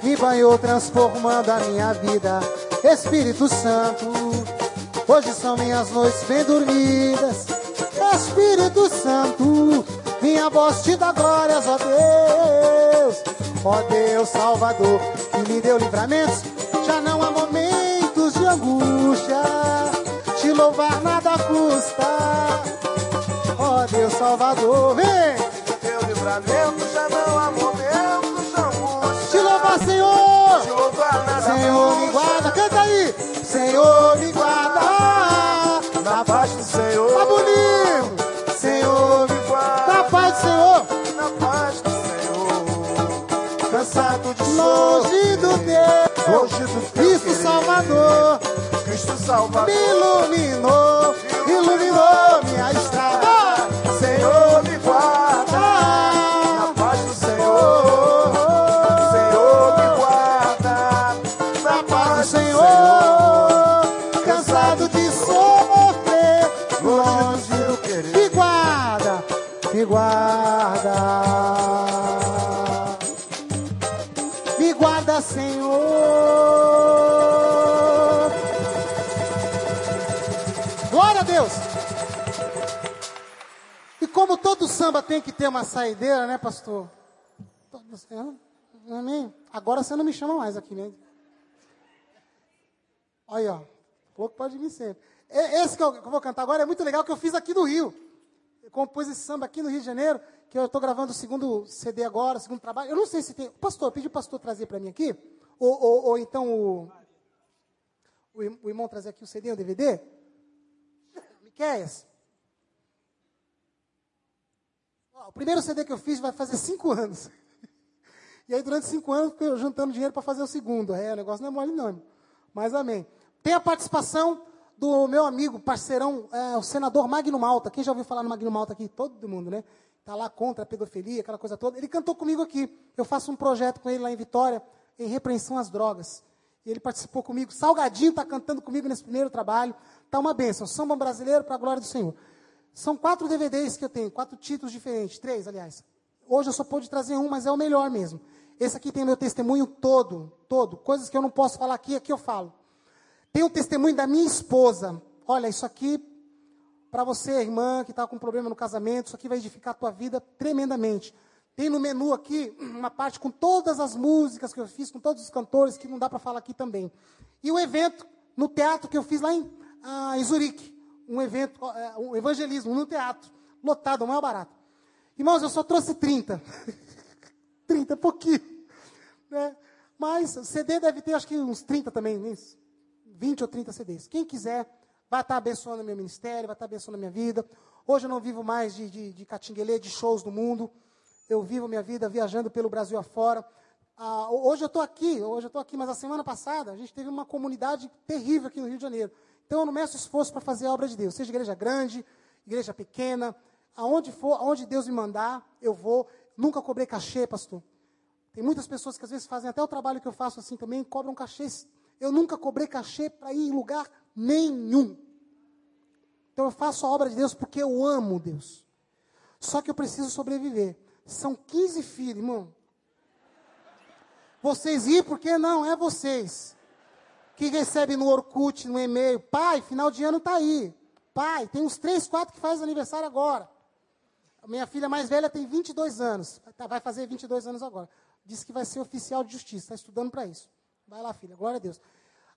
me banhou transformando a minha vida. Espírito Santo, hoje são minhas noites bem dormidas. Espírito Santo, minha voz te dá glórias, ó Deus. Ó Deus Salvador, que me deu livramentos. Já não há momentos de angústia. Te louvar nada custa. Deus Salvador, vem! Teu livramento já não há momentos de. Te louvar, Senhor! Te louvar Senhor, me guarda, canta aí! Senhor, me guarda! Na paz do Senhor. Tá bonito! Senhor, me guarda. na paz do Senhor! Na paz do Senhor. Cansado de Longe do teu longe do teu Cristo querer. Salvador Cristo Salvador. me iluminou, iluminou minha estrada. Senhor, samba tem que ter uma saideira, né, pastor? Amém? Agora você não me chama mais aqui, né? Olha, ó. Pouco pode vir sempre. Esse que eu, vou cantar agora é muito legal, que eu fiz aqui no Rio. Eu compus esse samba aqui no Rio de Janeiro, que eu estou gravando o segundo CD agora, segundo trabalho. Eu não sei se tem. Pastor, pedi o pastor trazer para mim aqui. Ou, ou, ou então o, o, o irmão trazer aqui o CD, o DVD. Miquéias. Ó, O primeiro CD que eu fiz vai fazer cinco anos. E aí, durante cinco anos, eu juntando dinheiro para fazer o segundo. É, o negócio não é mole, não. Mas amém. Tem a participação do meu amigo, parceirão, é, o senador Magno Malta. Quem já ouviu falar no Magno Malta aqui? Todo mundo, né? Está lá contra a pedofilia, aquela coisa toda. Ele cantou comigo aqui. Eu faço um projeto com ele lá em Vitória, em repreensão às drogas. E ele participou comigo. Salgadinho está cantando comigo nesse primeiro trabalho. Está uma bênção. Samba brasileiro para a glória do Senhor. São quatro DVDs que eu tenho, quatro títulos diferentes, três, aliás. Hoje eu só pude trazer um, mas é o melhor mesmo. Esse aqui tem meu testemunho todo, todo. Coisas que eu não posso falar aqui, aqui eu falo. Tem o testemunho da minha esposa. Olha, isso aqui, para você, irmã, que está com problema no casamento, isso aqui vai edificar a tua vida tremendamente. Tem no menu aqui uma parte com todas as músicas que eu fiz, com todos os cantores, que não dá para falar aqui também. E o evento no teatro que eu fiz lá em, ah, em Zurique. Um evento, eh, um evangelismo no teatro. Lotado, o maior barato. Irmãos, eu só trouxe 30. 30 é pouquinho. Né? Mas CD deve ter acho que uns 30 também, uns 20 ou 30 CDs. Quem quiser, vai estar abençoando meu ministério, vai estar abençoando minha vida. Hoje eu não vivo mais de, de, de catinguelê, de shows do mundo. Eu vivo minha vida viajando pelo Brasil afora. Ah, hoje eu estou aqui, hoje eu estou aqui, mas a semana passada a gente teve uma comunidade terrível aqui no Rio de Janeiro. Então eu não meço esforço para fazer a obra de Deus, seja igreja grande, igreja pequena, aonde for, aonde Deus me mandar, eu vou. Nunca cobrei cachê, pastor. Tem muitas pessoas que às vezes fazem até o trabalho que eu faço assim também, cobram cachês. Eu nunca cobrei cachê para ir em lugar nenhum. Então eu faço a obra de Deus porque eu amo Deus. Só que eu preciso sobreviver. São 15 filhos, irmão. Vocês ir porque não é vocês. Que recebe no Orkut, no e-mail. Pai, final de ano tá aí. Pai, tem uns três, quatro que faz aniversário agora. Minha filha mais velha tem 22 anos. Tá, vai fazer 22 anos agora. Disse que vai ser oficial de justiça. Está estudando para isso. Vai lá, filha. Glória a Deus.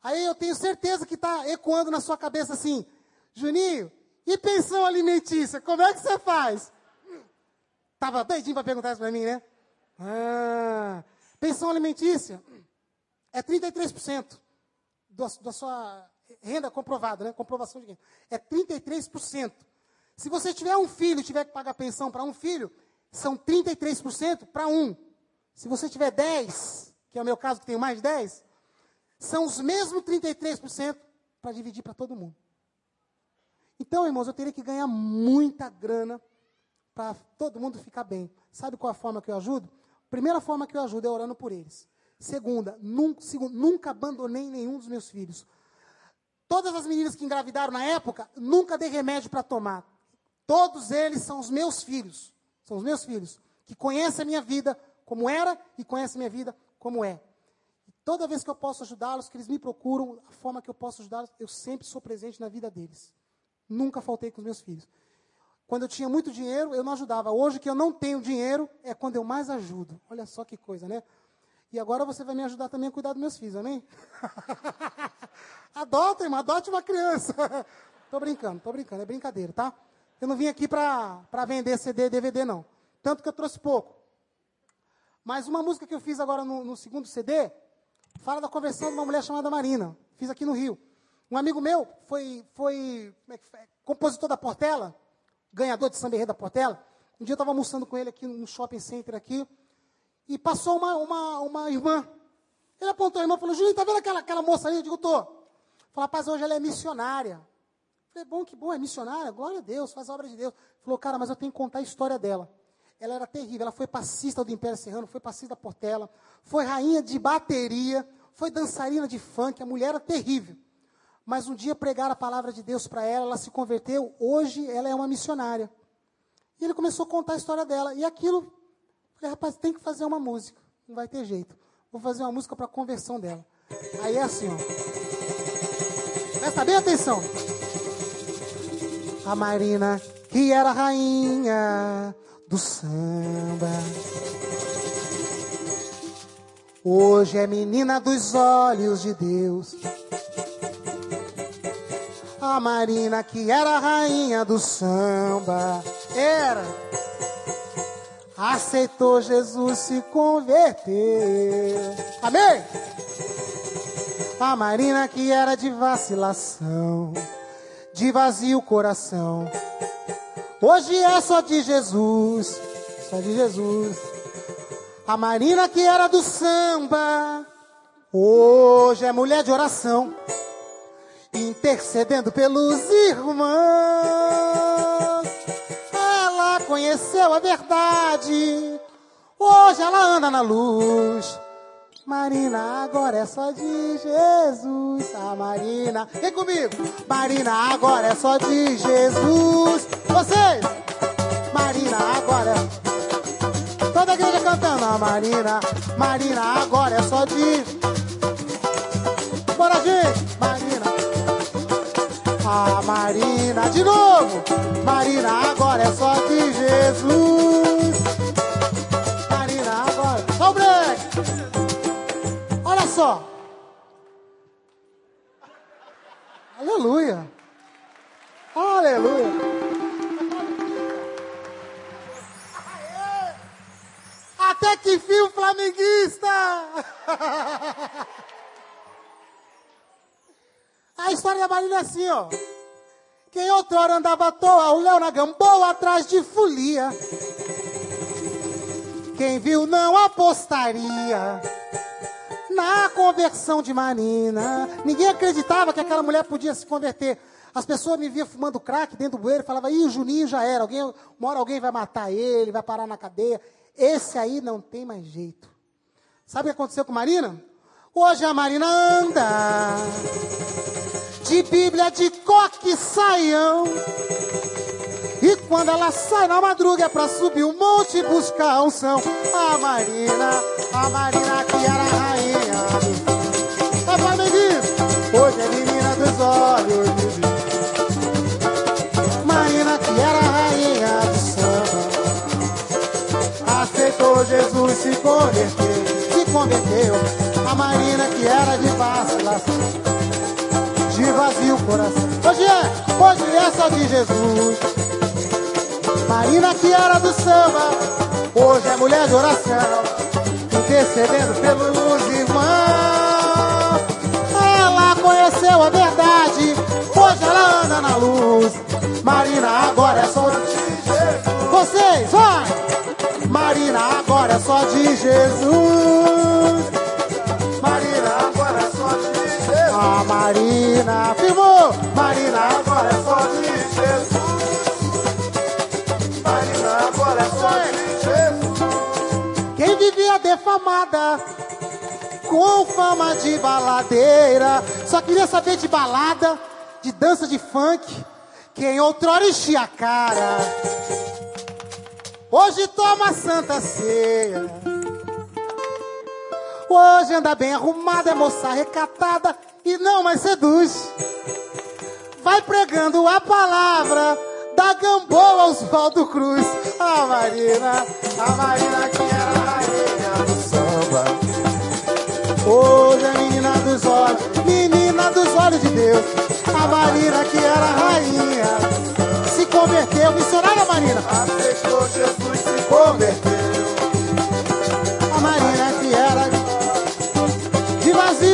Aí eu tenho certeza que está ecoando na sua cabeça assim: Juninho, e pensão alimentícia? Como é que você faz? Tava doidinho para perguntar isso para mim, né? Ah, pensão alimentícia é 33% da, da sua renda comprovada, né? Comprovação de renda. É 33%. Se você tiver um filho e tiver que pagar pensão para um filho, são 33% para um. Se você tiver 10, que é o meu caso que tenho mais de 10, são os mesmos 33% para dividir para todo mundo. Então, irmãos, eu teria que ganhar muita grana para todo mundo ficar bem. Sabe qual a forma que eu ajudo? Primeira forma que eu ajudo é orando por eles. Segunda, nunca, nunca abandonei nenhum dos meus filhos. Todas as meninas que engravidaram na época, nunca dei remédio para tomar. Todos eles são os meus filhos. São os meus filhos. Que conhecem a minha vida como era e conhecem a minha vida como é. E toda vez que eu posso ajudá-los, que eles me procuram, a forma que eu posso ajudá-los, eu sempre sou presente na vida deles. Nunca faltei com os meus filhos. Quando eu tinha muito dinheiro, eu não ajudava. Hoje que eu não tenho dinheiro, é quando eu mais ajudo. Olha só que coisa, né? E agora você vai me ajudar também a cuidar dos meus filhos, amém? Adota, irmão, adote uma criança. tô brincando, tô brincando, é brincadeira, tá? Eu não vim aqui para vender CD DVD, não. Tanto que eu trouxe pouco. Mas uma música que eu fiz agora no, no segundo CD fala da conversão de uma mulher chamada Marina. Fiz aqui no Rio. Um amigo meu foi, foi, é foi compositor da Portela, ganhador de samba da Portela. Um dia eu estava almoçando com ele aqui no shopping center aqui, e passou uma, uma, uma irmã. Ele apontou a irmã e falou, Julinho, tá vendo aquela, aquela moça ali? Eu digo, tô. Falou, rapaz, hoje ela é missionária. Falei, bom, que bom, é missionária, glória a Deus, faz a obra de Deus. Falou, cara, mas eu tenho que contar a história dela. Ela era terrível, ela foi passista do Império Serrano, foi passista da Portela, foi rainha de bateria, foi dançarina de funk, a mulher era terrível. Mas um dia pregaram a palavra de Deus para ela, ela se converteu, hoje ela é uma missionária. E ele começou a contar a história dela, e aquilo, falei, rapaz, tem que fazer uma música, não vai ter jeito. Vou fazer uma música para conversão dela. Aí é assim, ó. Presta bem atenção a Marina, que era rainha do samba. Hoje é menina dos olhos de Deus. A Marina, que era rainha do samba, era. Aceitou Jesus se converter. Amém? A Marina, que era de vacilação de vazio coração. Hoje é só de Jesus, só de Jesus. A Marina que era do samba, hoje é mulher de oração, intercedendo pelos irmãos. Conheceu a verdade, hoje ela anda na luz. Marina, agora é só de Jesus. A Marina, vem comigo. Marina, agora é só de Jesus. Vocês, Marina, agora é. Toda a igreja cantando. A Marina, Marina, agora é só de. Bora, gente. Marina. A Marina, de novo. Marina, agora é só de Jesus. Marina, agora. Só o break só. Aleluia. Aleluia. Até que fim flamenguista. A história da Marília é assim, ó. Quem outrora andava à toa, o Léo na gamboa atrás de folia. Quem viu não apostaria na conversão de Marina. Ninguém acreditava que aquela mulher podia se converter. As pessoas me viam fumando crack dentro do bueiro e falavam, ih, o Juninho já era, alguém, uma hora alguém vai matar ele, vai parar na cadeia. Esse aí não tem mais jeito. Sabe o que aconteceu com Marina? Hoje a Marina anda de Bíblia de coque saião. E quando ela sai na madruga é pra subir o um monte e buscar a unção. A Marina, a Marina que era a rainha. É Flamenguista, hoje é menina dos olhos Marina que era rainha do samba. se converteu, se converteu. A Marina que era de vacilação, vazio coração. Hoje é, hoje é só de Jesus. Marina que era do samba, hoje é mulher de oração, intercedendo pelos irmãos. Ela conheceu a verdade, hoje ela anda na luz. Marina agora é só de Jesus. Vocês, vai! Marina agora é só de Jesus. Marina firmou. Marina Agora é só de Jesus. Marina agora é só de Jesus. Quem vivia defamada com fama de baladeira, só queria saber de balada, de dança de funk. Quem outrora enchia a cara, hoje toma santa ceia. Hoje anda bem arrumada, é moça recatada e não mais seduz. Vai pregando a palavra da Gamboa Oswaldo Cruz. A Marina, a Marina que era a rainha do samba. Hoje é menina dos olhos, menina dos olhos de Deus. A Marina que era a rainha se converteu. Missionária Marina. Aceitou Jesus se converteu.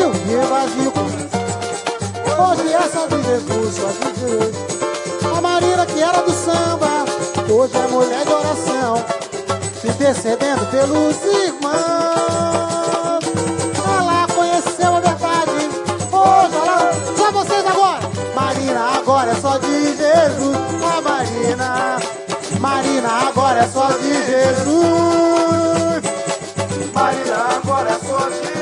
Vazio, de vazio. Hoje só de Jesus, só de. A Marina que era do samba, hoje é mulher de oração, intercedendo pelos irmãos. Ela conheceu a verdade, hoje ela. Só vocês agora! Marina agora é só de Jesus. A Marina, Marina agora é só de Jesus. Marina agora é só de Jesus.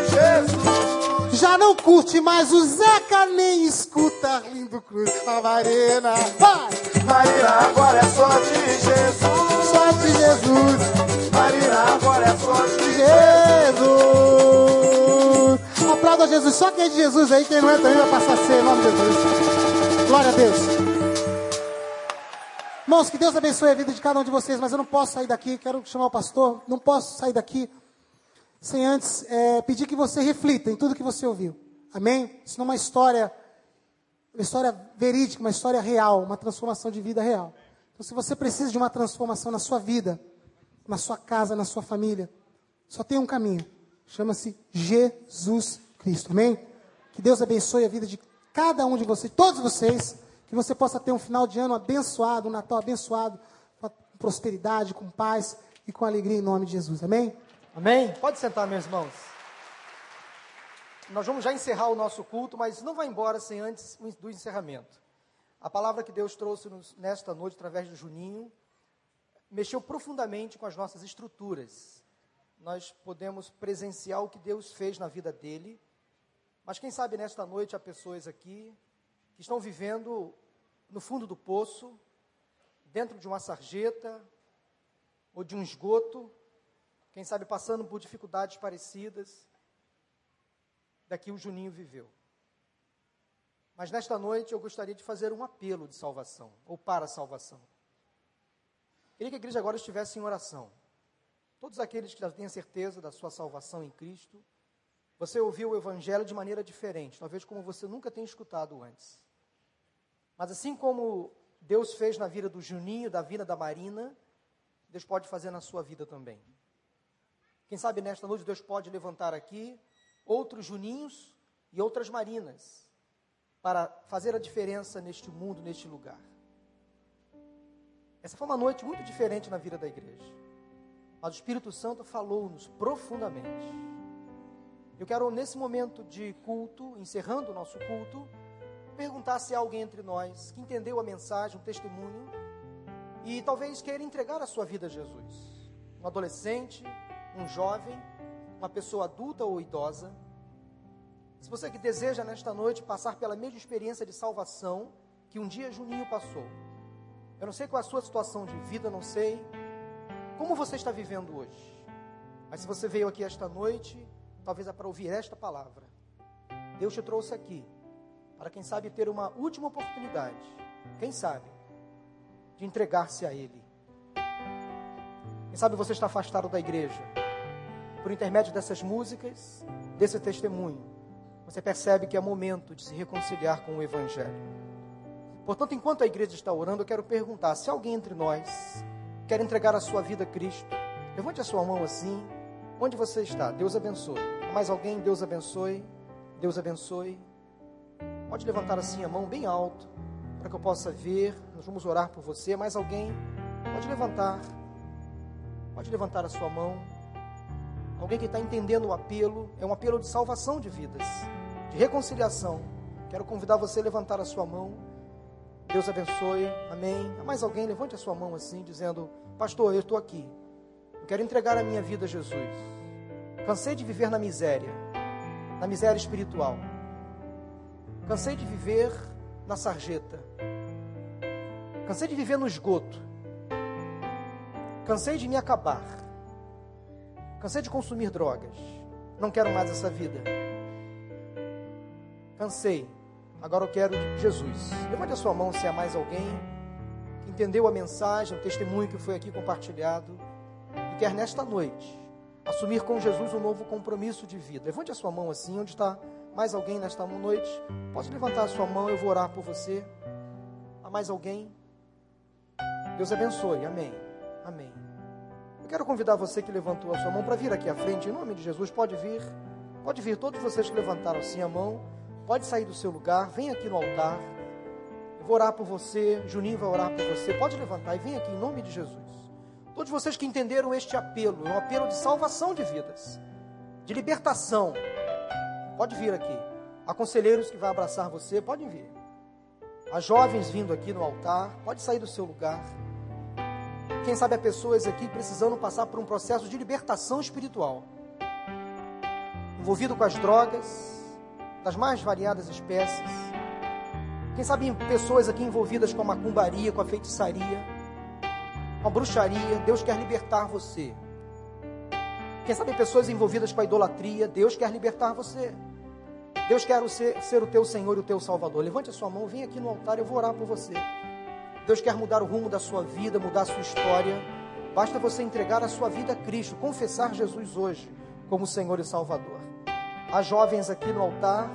Já não curte mais o Zeca, nem escuta Lindo Cruz. A Marina, vai! Marina agora é só de Jesus. Só de Jesus, Marina agora é só de Jesus. Aplauda Jesus, só quem é de Jesus aí, quem não é também vai passar a ser, em nome de Jesus. Glória a Deus. Irmãos, que Deus abençoe a vida de cada um de vocês, mas eu não posso sair daqui, quero chamar o pastor, não posso sair daqui sem antes é, pedir que você reflita em tudo que você ouviu. Amém? Isso não é uma história, uma história verídica, uma história real, uma transformação de vida real. Então, se você precisa de uma transformação na sua vida, na sua casa, na sua família, só tem um caminho. Chama-se Jesus Cristo. Amém? Que Deus abençoe a vida de cada um de vocês, todos vocês, que você possa ter um final de ano abençoado, um Natal abençoado, com prosperidade, com paz e com alegria em nome de Jesus. Amém? Amém? Pode sentar, meus irmãos. Nós vamos já encerrar o nosso culto, mas não vai embora sem antes do encerramento. A palavra que Deus trouxe nos, nesta noite, através do Juninho, mexeu profundamente com as nossas estruturas. Nós podemos presenciar o que Deus fez na vida dele, mas quem sabe nesta noite há pessoas aqui que estão vivendo no fundo do poço, dentro de uma sarjeta ou de um esgoto, quem sabe passando por dificuldades parecidas daqui o Juninho viveu. Mas nesta noite eu gostaria de fazer um apelo de salvação, ou para a salvação. Queria que a igreja agora estivesse em oração. Todos aqueles que já têm certeza da sua salvação em Cristo, você ouviu o Evangelho de maneira diferente, talvez como você nunca tenha escutado antes. Mas assim como Deus fez na vida do Juninho, da vida da Marina, Deus pode fazer na sua vida também. Quem sabe nesta noite Deus pode levantar aqui outros Juninhos e outras Marinas para fazer a diferença neste mundo, neste lugar. Essa foi uma noite muito diferente na vida da igreja. Mas o Espírito Santo falou-nos profundamente. Eu quero, nesse momento de culto, encerrando o nosso culto, perguntar se há alguém entre nós que entendeu a mensagem, o testemunho, e talvez queira entregar a sua vida a Jesus. Um adolescente, um jovem, uma pessoa adulta ou idosa. Se você que deseja nesta noite passar pela mesma experiência de salvação que um dia Juninho passou. Eu não sei qual é a sua situação de vida, não sei como você está vivendo hoje. Mas se você veio aqui esta noite, talvez é para ouvir esta palavra. Deus te trouxe aqui para quem sabe ter uma última oportunidade, quem sabe, de entregar-se a Ele. Quem sabe você está afastado da igreja, por intermédio dessas músicas, desse testemunho, você percebe que é momento de se reconciliar com o Evangelho. Portanto, enquanto a igreja está orando, eu quero perguntar: se alguém entre nós quer entregar a sua vida a Cristo, levante a sua mão assim. Onde você está? Deus abençoe. Mais alguém? Deus abençoe. Deus abençoe. Pode levantar assim a mão bem alto, para que eu possa ver. Nós vamos orar por você. Mais alguém? Pode levantar. Pode levantar a sua mão. Alguém que está entendendo o apelo, é um apelo de salvação de vidas, de reconciliação. Quero convidar você a levantar a sua mão. Deus abençoe. Amém. Há mais alguém? Levante a sua mão assim, dizendo: Pastor, eu estou aqui. Eu quero entregar a minha vida a Jesus. Cansei de viver na miséria, na miséria espiritual. Cansei de viver na sarjeta. Cansei de viver no esgoto. Cansei de me acabar. Cansei de consumir drogas. Não quero mais essa vida. Cansei. Agora eu quero Jesus. Levante a sua mão se há mais alguém que entendeu a mensagem, o testemunho que foi aqui compartilhado e quer nesta noite assumir com Jesus um novo compromisso de vida. Levante a sua mão assim, onde está mais alguém nesta noite? Pode levantar a sua mão, eu vou orar por você. Há mais alguém? Deus abençoe. Amém. Amém. Quero convidar você que levantou a sua mão para vir aqui à frente, em nome de Jesus. Pode vir. Pode vir. Todos vocês que levantaram assim a mão, pode sair do seu lugar. Vem aqui no altar. Eu vou orar por você. Juninho vai orar por você. Pode levantar e vem aqui em nome de Jesus. Todos vocês que entenderam este apelo, é um apelo de salvação de vidas, de libertação. Pode vir aqui. Há conselheiros que vão abraçar você, podem vir. Há jovens vindo aqui no altar, pode sair do seu lugar. Quem sabe há pessoas aqui precisando passar por um processo de libertação espiritual. Envolvido com as drogas, das mais variadas espécies. Quem sabe pessoas aqui envolvidas com a macumbaria, com a feitiçaria, com a bruxaria. Deus quer libertar você. Quem sabe pessoas envolvidas com a idolatria, Deus quer libertar você. Deus quer ser, ser, o teu Senhor e o teu Salvador. Levante a sua mão, vem aqui no altar, eu vou orar por você. Deus quer mudar o rumo da sua vida, mudar a sua história. Basta você entregar a sua vida a Cristo, confessar Jesus hoje como Senhor e Salvador. Há jovens aqui no altar,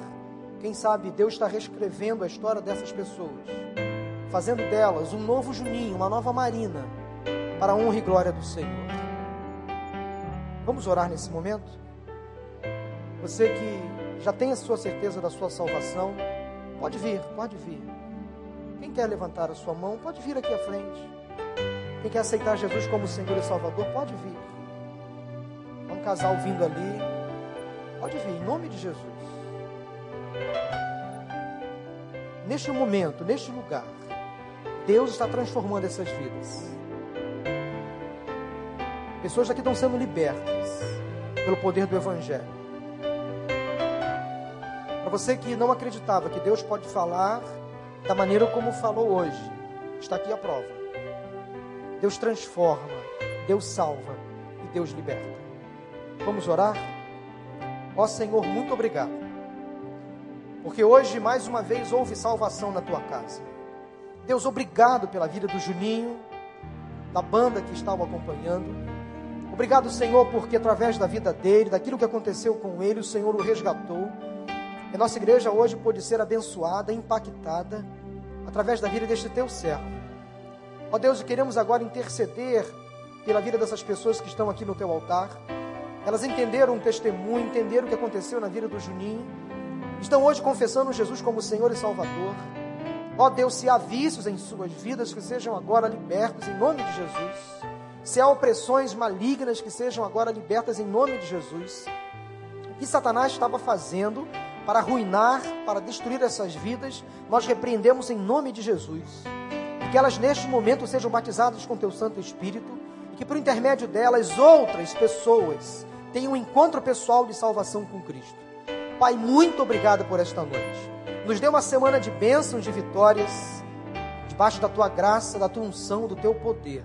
quem sabe Deus está reescrevendo a história dessas pessoas, fazendo delas um novo Juninho, uma nova Marina, para a honra e glória do Senhor. Vamos orar nesse momento? Você que já tem a sua certeza da sua salvação, pode vir, pode vir. Quem quer levantar a sua mão, pode vir aqui à frente. Quem quer aceitar Jesus como Senhor e Salvador, pode vir. Um casal vindo ali, pode vir, em nome de Jesus. Neste momento, neste lugar, Deus está transformando essas vidas. Pessoas aqui estão sendo libertas pelo poder do Evangelho. Para você que não acreditava que Deus pode falar da maneira como falou hoje, está aqui a prova. Deus transforma, Deus salva e Deus liberta. Vamos orar? Ó Senhor, muito obrigado. Porque hoje, mais uma vez, houve salvação na tua casa. Deus, obrigado pela vida do Juninho, da banda que estava acompanhando. Obrigado, Senhor, porque através da vida dele, daquilo que aconteceu com ele, o Senhor o resgatou. E nossa igreja hoje pode ser abençoada, impactada, através da vida deste teu servo. Ó Deus, queremos agora interceder pela vida dessas pessoas que estão aqui no teu altar. Elas entenderam o testemunho, entenderam o que aconteceu na vida do Juninho. Estão hoje confessando Jesus como Senhor e Salvador. Ó Deus, se há vícios em suas vidas, que sejam agora libertos em nome de Jesus se há opressões malignas que sejam agora libertas em nome de Jesus. O que Satanás estava fazendo para arruinar, para destruir essas vidas, nós repreendemos em nome de Jesus. Que elas neste momento sejam batizadas com teu Santo Espírito e que por intermédio delas outras pessoas tenham um encontro pessoal de salvação com Cristo. Pai, muito obrigado por esta noite. Nos dê uma semana de bênçãos, de vitórias, debaixo da tua graça, da tua unção, do teu poder.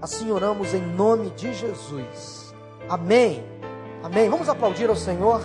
Assim oramos em nome de Jesus. Amém. Amém. Vamos aplaudir ao Senhor.